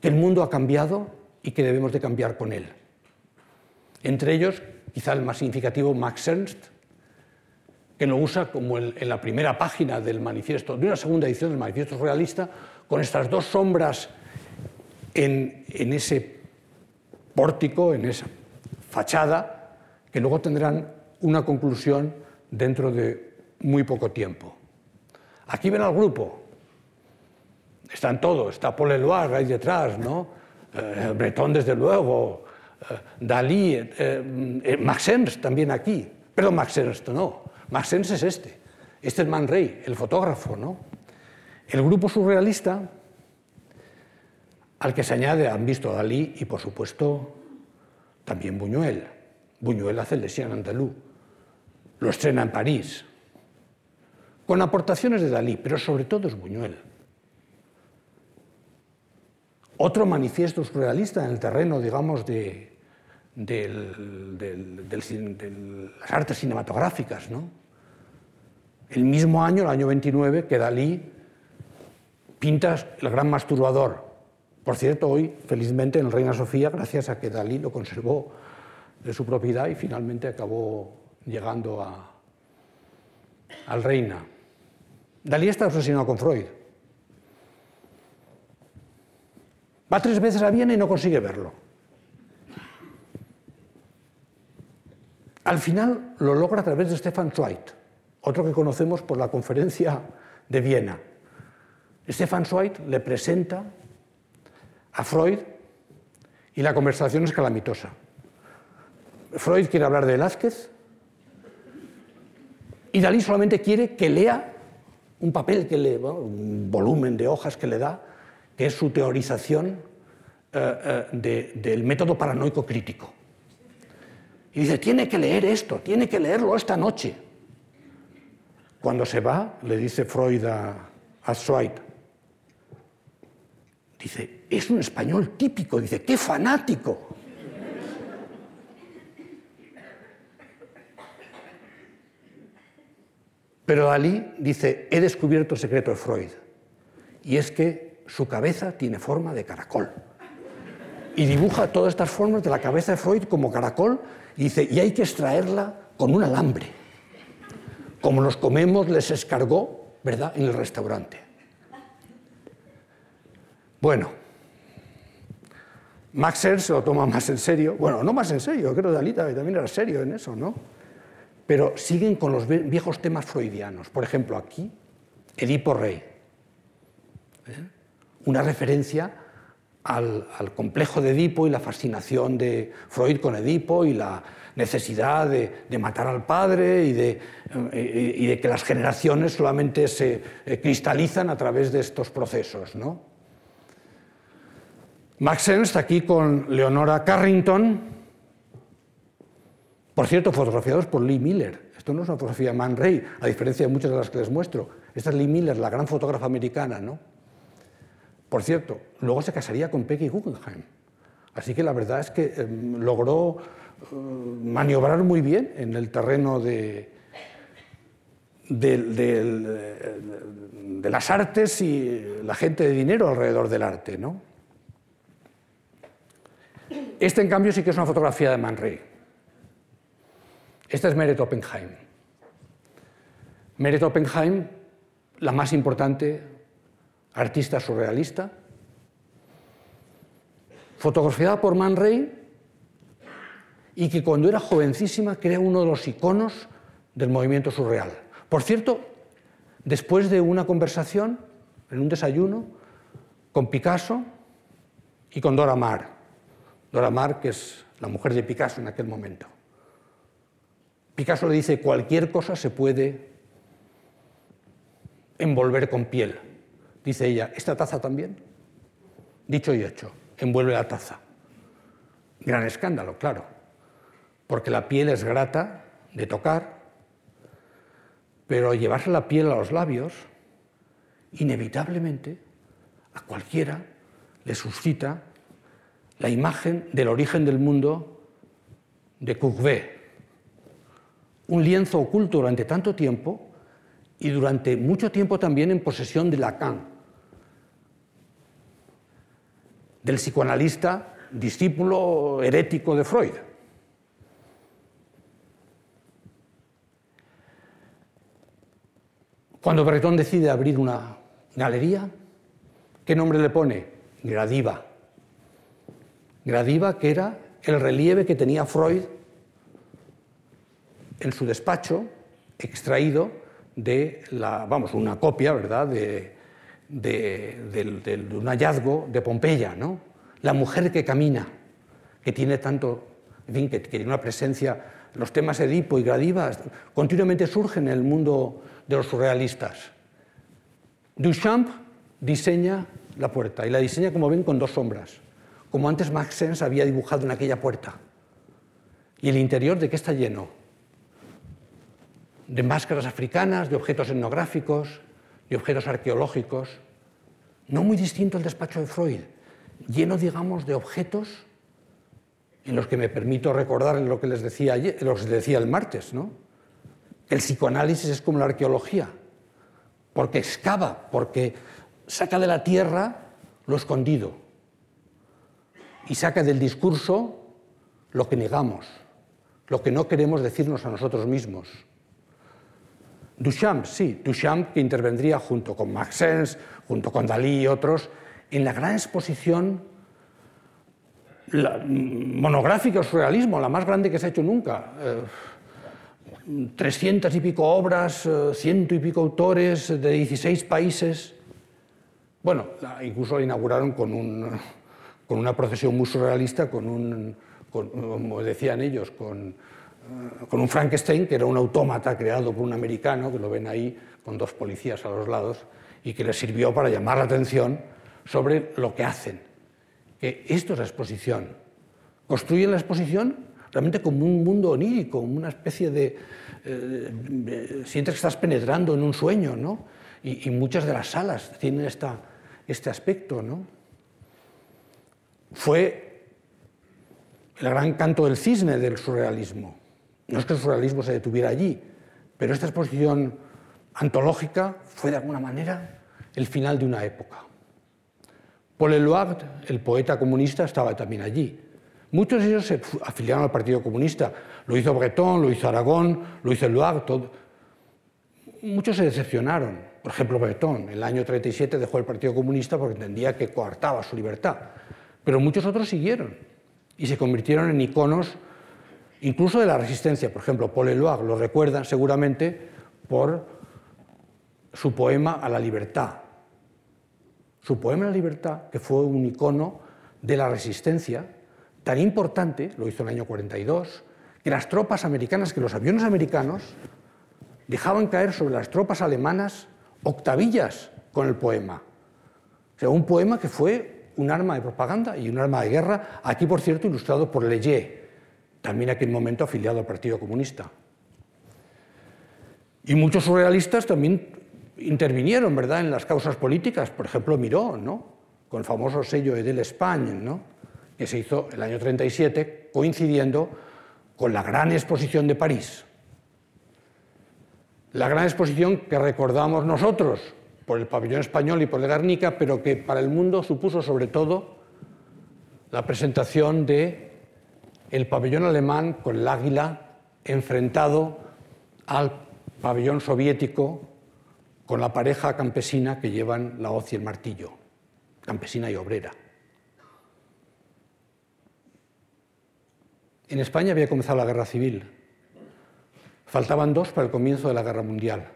[SPEAKER 1] Que el mundo ha cambiado y que debemos de cambiar con él. Entre ellos, quizá el más significativo, Max Ernst, que lo usa como en la primera página del manifiesto, de una segunda edición del manifiesto realista, con estas dos sombras en ese pórtico, en esa fachada, que luego tendrán una conclusión dentro de muy poco tiempo. Aquí ven al grupo. Están todos, está Paul Eluard ahí detrás, ¿no? Eh, Breton, desde luego, eh, Dalí, eh, eh Max Ernst también aquí. Perdón, Max Ernst, no. Max Ernst es este. Este es Man Ray, el fotógrafo. ¿no? El grupo surrealista, al que se añade, han visto a Dalí y, por supuesto, también Buñuel. Buñuel hace el de Andalú. Lo estrena en París. Con aportaciones de Dalí, pero sobre todo es Buñuel. Otro manifiesto surrealista en el terreno, digamos, de, del, del, del, de las artes cinematográficas. ¿no? El mismo año, el año 29, que Dalí pinta El gran masturbador. Por cierto, hoy, felizmente, en Reina Sofía, gracias a que Dalí lo conservó de su propiedad y finalmente acabó llegando a, al Reina. Dalí está obsesionado con Freud. Va tres veces a Viena y no consigue verlo. Al final lo logra a través de Stefan Zweig, otro que conocemos por la conferencia de Viena. Stefan Zweig le presenta a Freud y la conversación es calamitosa. Freud quiere hablar de Velázquez y Dalí solamente quiere que lea un papel, que le, un volumen de hojas que le da, que es su teorización eh, eh, de, del método paranoico crítico. Y dice, tiene que leer esto, tiene que leerlo esta noche. Cuando se va, le dice Freud a, a dice, es un español típico, dice, qué fanático. Pero Dalí dice, he descubierto el secreto de Freud, y es que su cabeza tiene forma de caracol. Y dibuja todas estas formas de la cabeza de Freud como caracol y dice, y hay que extraerla con un alambre. Como nos comemos, les escargó, ¿verdad?, en el restaurante. Bueno, Max Ernst se lo toma más en serio. Bueno, no más en serio, creo que Dalita también era serio en eso, ¿no? Pero siguen con los viejos temas freudianos. Por ejemplo, aquí, Edipo Rey. ¿eh? Una referencia al, complejo de Edipo y la fascinación de Freud con Edipo y la necesidad de, matar al padre y de, eh, y de, que las generaciones solamente se eh, cristalizan a través de estos procesos. ¿no? Max aquí con Leonora Carrington, por cierto, fotografiados por Lee Miller. Esto no es una fotografía Man Ray, a diferencia de muchas de las que les muestro. Esta es Lee Miller, la gran fotógrafa americana, ¿no? Por cierto, luego se casaría con Peggy Guggenheim. Así que la verdad es que eh, logró eh, maniobrar muy bien en el terreno de, de, de, las artes y la gente de dinero alrededor del arte. ¿no? Esta, en cambio, sí que es una fotografía de Man Ray. Esta es Meret Oppenheim. Meret Oppenheim, la más importante artista surrealista, fotografiada por Man Ray y que cuando era jovencísima crea uno de los iconos del movimiento surreal. Por cierto, después de una conversación, en un desayuno, con Picasso y con Dora Maar. Dora Maar, que es la mujer de Picasso en aquel momento. Picasso le dice, cualquier cosa se puede envolver con piel. Dice ella, ¿esta taza también? Dicho y hecho, envuelve la taza. Gran escándalo, claro, porque la piel es grata de tocar, pero llevarse la piel a los labios, inevitablemente, a cualquiera le suscita la imagen del origen del mundo de Courbet, un lienzo oculto durante tanto tiempo y durante mucho tiempo también en posesión de Lacan, del psicoanalista discípulo herético de Freud. Cuando Breton decide abrir una galería, ¿qué nombre le pone? Gradiva. Gradiva, que era el relieve que tenía Freud en su despacho, extraído de la, vamos, una copia, ¿verdad?, de, un hallazgo de Pompeya, ¿no? La mujer que camina, que tiene tanto, que, tiene una presencia, los temas Edipo y Gradiva continuamente surgen en el mundo de los surrealistas. Duchamp diseña la puerta y la diseña, como ven, con dos sombras, como antes Max había dibujado en aquella puerta. ¿Y el interior de qué está lleno? De máscaras africanas, de objetos etnográficos, de objetos arqueológicos, no muy distinto al despacho de Freud, lleno, digamos, de objetos en los que me permito recordar lo que les decía, ayer, lo que les decía el martes, ¿no? El psicoanálisis es como la arqueología, porque excava, porque saca de la tierra lo escondido y saca del discurso lo que negamos, lo que no queremos decirnos a nosotros mismos. Duchamp, sí, Duchamp que intervendría junto con Max Sens, junto con Dalí y otros, en la gran exposición monográfica o surrealismo, la más grande que se ha hecho nunca. Eh, trescientas y pico obras, eh, ciento y pico autores de 16 países. Bueno, incluso la inauguraron con, una procesión muy surrealista, con un, como decían ellos, con con un Frankenstein, que era un autómata creado por un americano, que lo ven ahí con dos policías a los lados, y que les sirvió para llamar la atención sobre lo que hacen. Que esto es la exposición. Construyen la exposición realmente como un mundo onírico, como una especie de... Eh, sientes que estás penetrando en un sueño, ¿no? Y, muchas de las salas tienen esta, este aspecto, ¿no? Fue el gran canto del cisne del surrealismo. No es que el surrealismo se detuviera allí, pero esta exposición antológica fue de alguna manera el final de una época. Paul Eluard, el poeta comunista, estaba también allí. Muchos de ellos se afiliaron al Partido Comunista. Lo hizo Breton, lo hizo Aragón, lo hizo Eluard. Muchos se decepcionaron. Por ejemplo, Breton, en el año 37 dejó el Partido Comunista porque entendía que coartaba su libertad. Pero muchos otros siguieron y se convirtieron en iconos incluso de la resistencia. Por ejemplo, Paul Eluard lo recuerdan seguramente por su poema a la libertad. Su poema a la libertad, que fue un icono de la resistencia, tan importante, lo hizo en el año 42, que las tropas americanas, que los aviones americanos dejaban caer sobre las tropas alemanas octavillas con el poema. O sea, un poema que fue un arma de propaganda y un arma de guerra, aquí por cierto ilustrado por Leyer, también aquel momento afiliado al Partido Comunista. Y muchos surrealistas también intervinieron ¿verdad? en las causas políticas, por ejemplo Miró, ¿no? con el famoso sello Edel Espagne, ¿no? que se hizo el año 37, coincidiendo con la gran exposición de París. La gran exposición que recordamos nosotros por el pabellón español y por el Guernica, pero que para el mundo supuso sobre todo la presentación de el pabellón alemán con el águila enfrentado al pabellón soviético con la pareja campesina que llevan la hoz y el martillo, campesina y obrera. En España había comenzado la guerra civil. Faltaban dos para el comienzo de la guerra mundial,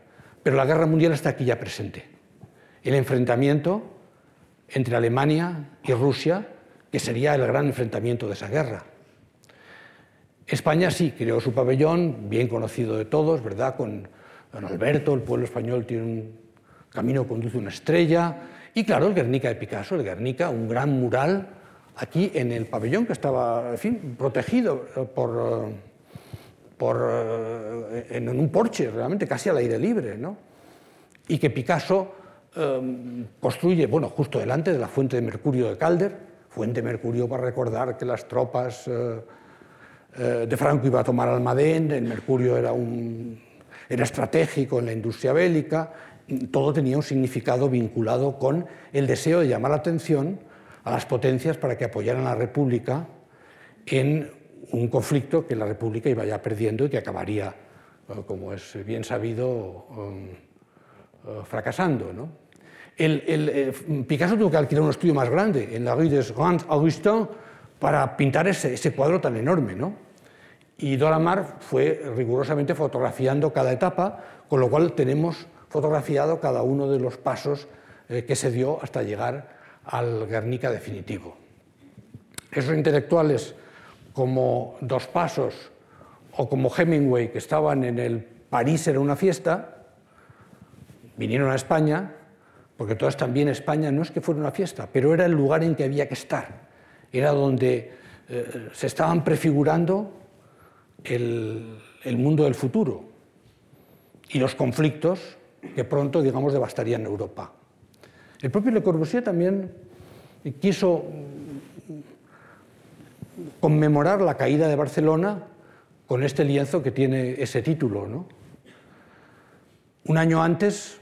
[SPEAKER 1] pero la guerra mundial está aquí ya presente. El enfrentamiento entre Alemania y Rusia, que sería el gran enfrentamiento de esa guerra. España sí creó su pabellón, bien conocido de todos, ¿verdad? Con don Alberto, el pueblo español tiene un camino conduce una estrella, y claro, el Guernica de Picasso, el Guernica, un gran mural aquí en el pabellón que estaba, en fin, protegido por, por, eh, en un porche, realmente casi al aire libre, ¿no? Y que Picasso eh, construye, bueno, justo delante de la fuente de mercurio de Calder, fuente de mercurio para recordar que las tropas eh, de Franco iban a tomar Almadén, el mercurio era, un, era estratégico en la industria bélica, todo tenía un significado vinculado con el deseo de llamar la atención a las potencias para que apoyaran a la República en un conflicto que la República iba ya perdiendo y que acabaría, eh, como es bien sabido, eh, fracasando. El, eh, Picasso tuvo que alquilar un estudio más grande en la rue des Grands Augustins para pintar ese, cuadro tan enorme. ¿no? Y Dora Maar fue rigurosamente fotografiando cada etapa, con lo cual tenemos fotografiado cada uno de los pasos que se dio hasta llegar al Guernica definitivo. Esos intelectuales como Dos Pasos o como Hemingway, que estaban en el París en una fiesta, vinieron a España, porque todas también España no es que fuera una fiesta, pero era el lugar en que había que estar, era donde eh, se estaban prefigurando el, el mundo del futuro y los conflictos que pronto, digamos, devastarían Europa. El propio Le Corbusier también quiso conmemorar la caída de Barcelona con este lienzo que tiene ese título. Un año antes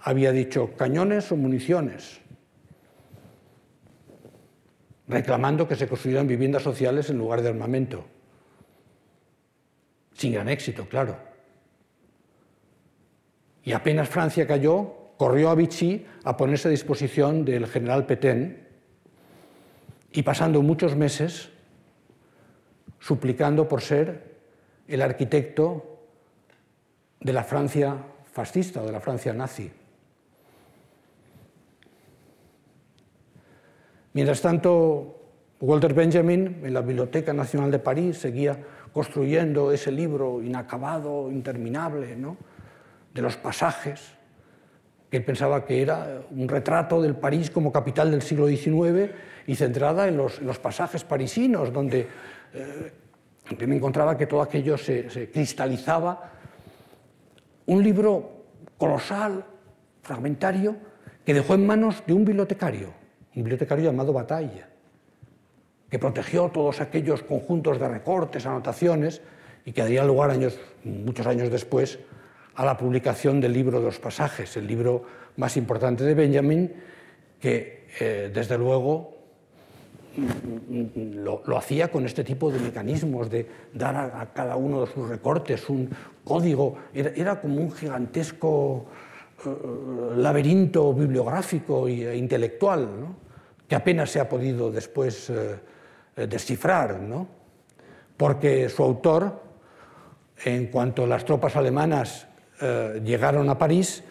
[SPEAKER 1] había dicho cañones o municiones, reclamando que se construyeran viviendas sociales en lugar de armamento. Sin gran éxito, claro. Y apenas Francia cayó, corrió a Vichy a ponerse a disposición del general Petén y pasando muchos meses suplicando por ser el arquitecto de la Francia fascista o de la Francia nazi. Mientras tanto, Walter Benjamin, en la Biblioteca Nacional de París, seguía construyendo ese libro inacabado, interminable, ¿no? de los pasajes, que él pensaba que era un retrato del París como capital del siglo XIX y centrada en los, pasajes parisinos, donde eh, me encontraba que todo aquello se, se cristalizaba. Un libro colosal, fragmentario, que dejó en manos de un bibliotecario, un bibliotecario llamado Batalla, que protegió todos aquellos conjuntos de recortes, anotaciones, y que daría lugar años, muchos años después a la publicación del libro de los pasajes, el libro más importante de Benjamin, que eh, desde luego lo, hacía con este tipo de mecanismos, de dar a, cada uno de sus recortes un código. Era, como un gigantesco eh, laberinto bibliográfico e intelectual, que apenas se ha podido después eh, descifrar, ¿no? porque su autor, en cuanto las tropas alemanas eh, llegaron a París,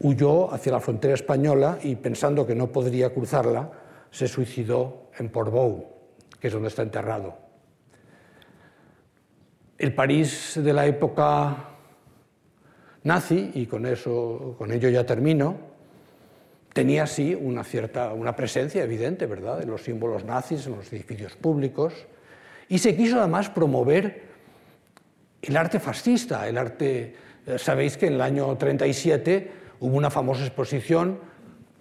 [SPEAKER 1] huyó hacia la frontera española y pensando que no podría cruzarla, se suicidó en Portbou, que es donde está enterrado. El París de la época nazi, y con, eso, con ello ya termino, tenía así una cierta una presencia evidente, ¿verdad?, de los símbolos nazis en los edificios públicos, y se quiso además promover el arte fascista, el arte eh, sabéis que en el año 37 hubo una famosa exposición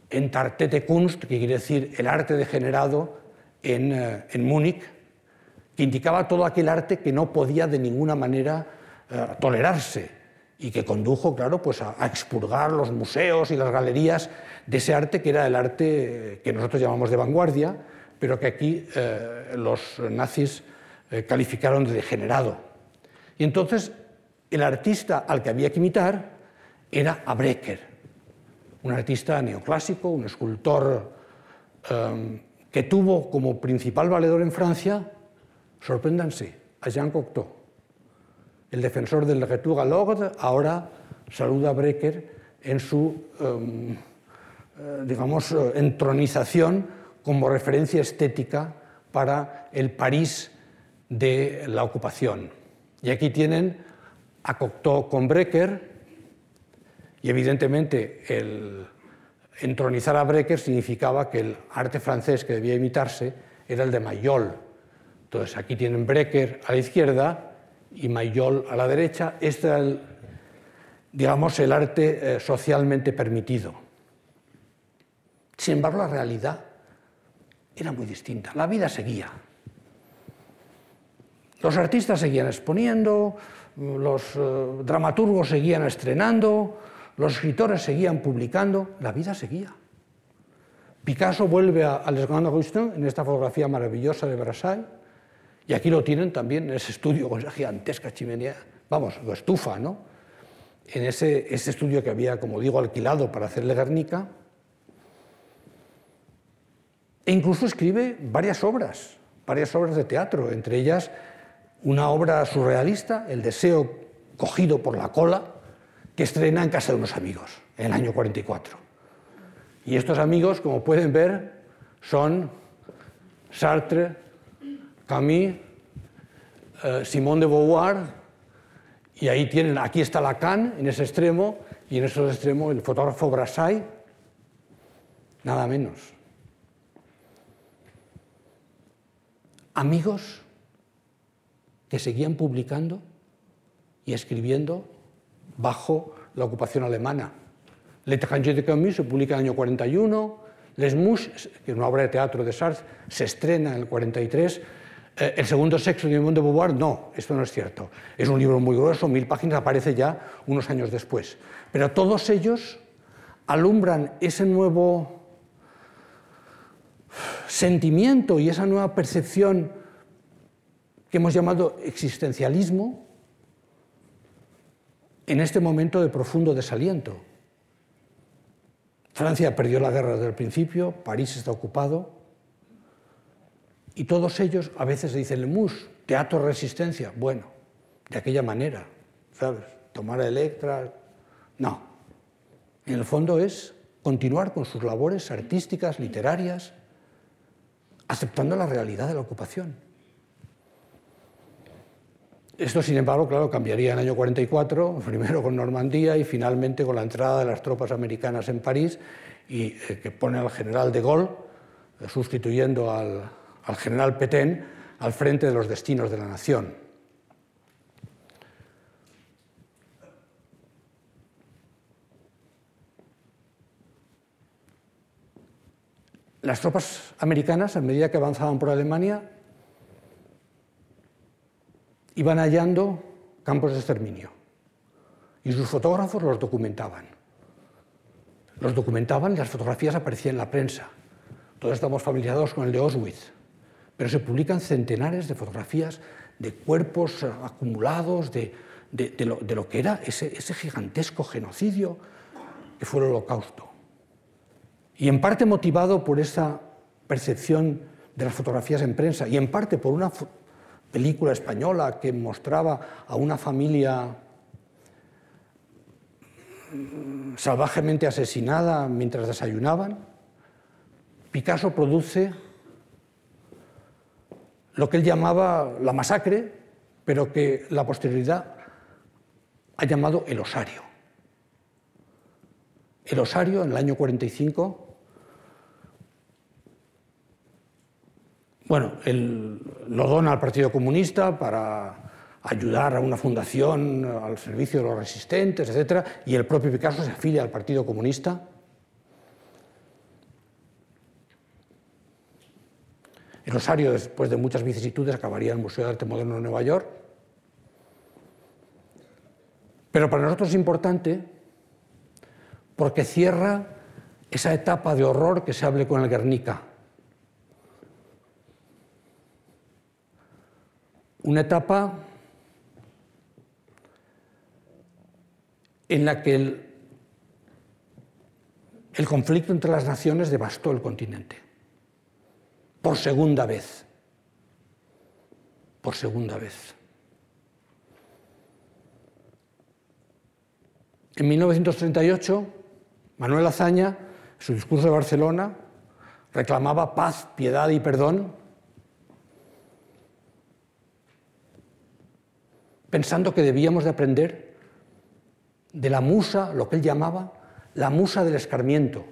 [SPEAKER 1] en Tartete Kunst, que quiere decir el arte degenerado, en, eh, en Múnich, que indicaba todo aquel arte que no podía de ninguna manera eh, tolerarse y que condujo, claro, pues a, expurgar los museos y las galerías de ese arte que era el arte que nosotros llamamos de vanguardia, pero que aquí eh, los nazis eh, calificaron de degenerado. Y entonces el artista al que había que imitar era a Brecker, un artista neoclásico, un escultor em, que tuvo como principal valedor en Francia, sorpréndanse, a Jean Cocteau. El defensor del retour à l'ordre ahora saluda a Brecker en su, em, eh, digamos, entronización como referencia estética para el París de la ocupación. Y aquí tienen a Cocteau con Brecker, y evidentemente el entronizar a Brecker significaba que el arte francés que debía imitarse era el de Mayol. Entonces aquí tienen Brecker a la izquierda y Mayol a la derecha. Este era el, digamos, el arte eh, socialmente permitido. Sin embargo, la realidad era muy distinta. La vida seguía. Los artistas seguían exponiendo, los eh, dramaturgos seguían estrenando, los escritores seguían publicando, la vida seguía. Picasso vuelve a, Les Grands Augustins en esta fotografía maravillosa de Versailles, y aquí lo tienen también en ese estudio con esa gigantesca chimenea, vamos, lo estufa, ¿no? En ese, estudio que había, como digo, alquilado para hacerle Guernica, e incluso escribe varias obras, varias obras de teatro, entre ellas una obra surrealista, El deseo cogido por la cola, que estrena en casa de unos amigos en el año 44. Y estos amigos, como pueden ver, son Sartre, Camus, eh, Simone de Beauvoir, y ahí tienen, aquí está Lacan en ese extremo, y en ese extremo el fotógrafo Brassai, nada menos. Amigos que seguían publicando y escribiendo bajo la ocupación alemana. L'étranger de Camus se publica en el año 41, Les Mouches, que es una de teatro de Sartre, se estrena en el 43. Eh, el segundo sexo de Simone de Beauvoir, no, esto no es cierto. Es un libro muy grueso, mil páginas, aparece ya unos años después. Pero todos ellos alumbran ese nuevo sentimiento y esa nueva percepción que hemos llamado existencialismo en este momento de profundo desaliento. Francia perdió la guerra desde el principio, París está ocupado, y todos ellos a veces dicen, Lemus, teatro resistencia. Bueno, de aquella manera, ¿sabes? Tomar a Electra. No. En el fondo es continuar con sus labores artísticas, literarias, aceptando la realidad de la ocupación. Esto, sin embargo, claro, cambiaría en el año 44, primero con Normandía y finalmente con la entrada de las tropas americanas en París y eh, que pone al general de Gaulle, eh, sustituyendo al, al general Petain, al frente de los destinos de la nación. Las tropas americanas, a medida que avanzaban por Alemania, iban hallando campos de exterminio y sus fotógrafos los documentaban. Los documentaban y las fotografías aparecían en la prensa. Todos estamos familiarizados con el de Auschwitz, pero se publican centenares de fotografías de cuerpos acumulados, de, lo, que era ese, ese gigantesco genocidio que fue el holocausto. Y en parte motivado por esa percepción de las fotografías en prensa y en parte por una película española que mostraba a una familia salvajemente asesinada mientras desayunaban, Picasso produce lo que él llamaba la masacre, pero que la posterioridad ha llamado el osario. El osario en el año 45 Bueno, lo dona al Partido Comunista para ayudar a una fundación al servicio de los resistentes, etc. Y el propio Picasso se afilia al Partido Comunista. El Osario, después de muchas vicisitudes, acabaría en el Museo de Arte Moderno de Nueva York. Pero para nosotros es importante porque cierra esa etapa de horror que se hable con el Guernica. Una etapa en la que el conflicto entre las naciones devastó el continente. Por segunda vez. Por segunda vez. En 1938, Manuel Azaña, en su discurso de Barcelona, reclamaba paz, piedad y perdón, pensando que debíamos de aprender de la musa, lo que él llamaba la musa del escarmiento,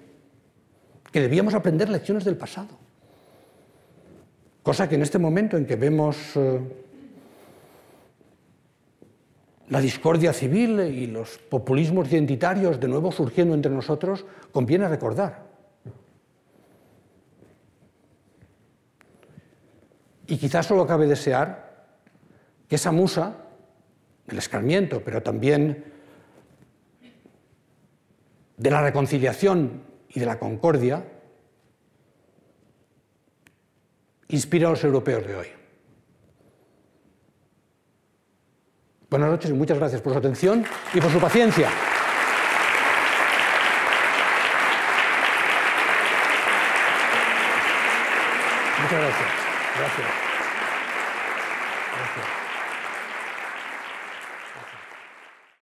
[SPEAKER 1] que debíamos aprender lecciones del pasado. Cosa que en este momento en que vemos eh, la discordia civil y los populismos identitarios de nuevo surgiendo entre nosotros, conviene recordar. Y quizás solo cabe desear que esa musa, el escarmiento, pero también de la reconciliación y de la concordia, inspira a los europeos de hoy. Buenas noches y muchas gracias por su atención y por su paciencia. Muchas gracias. Gracias.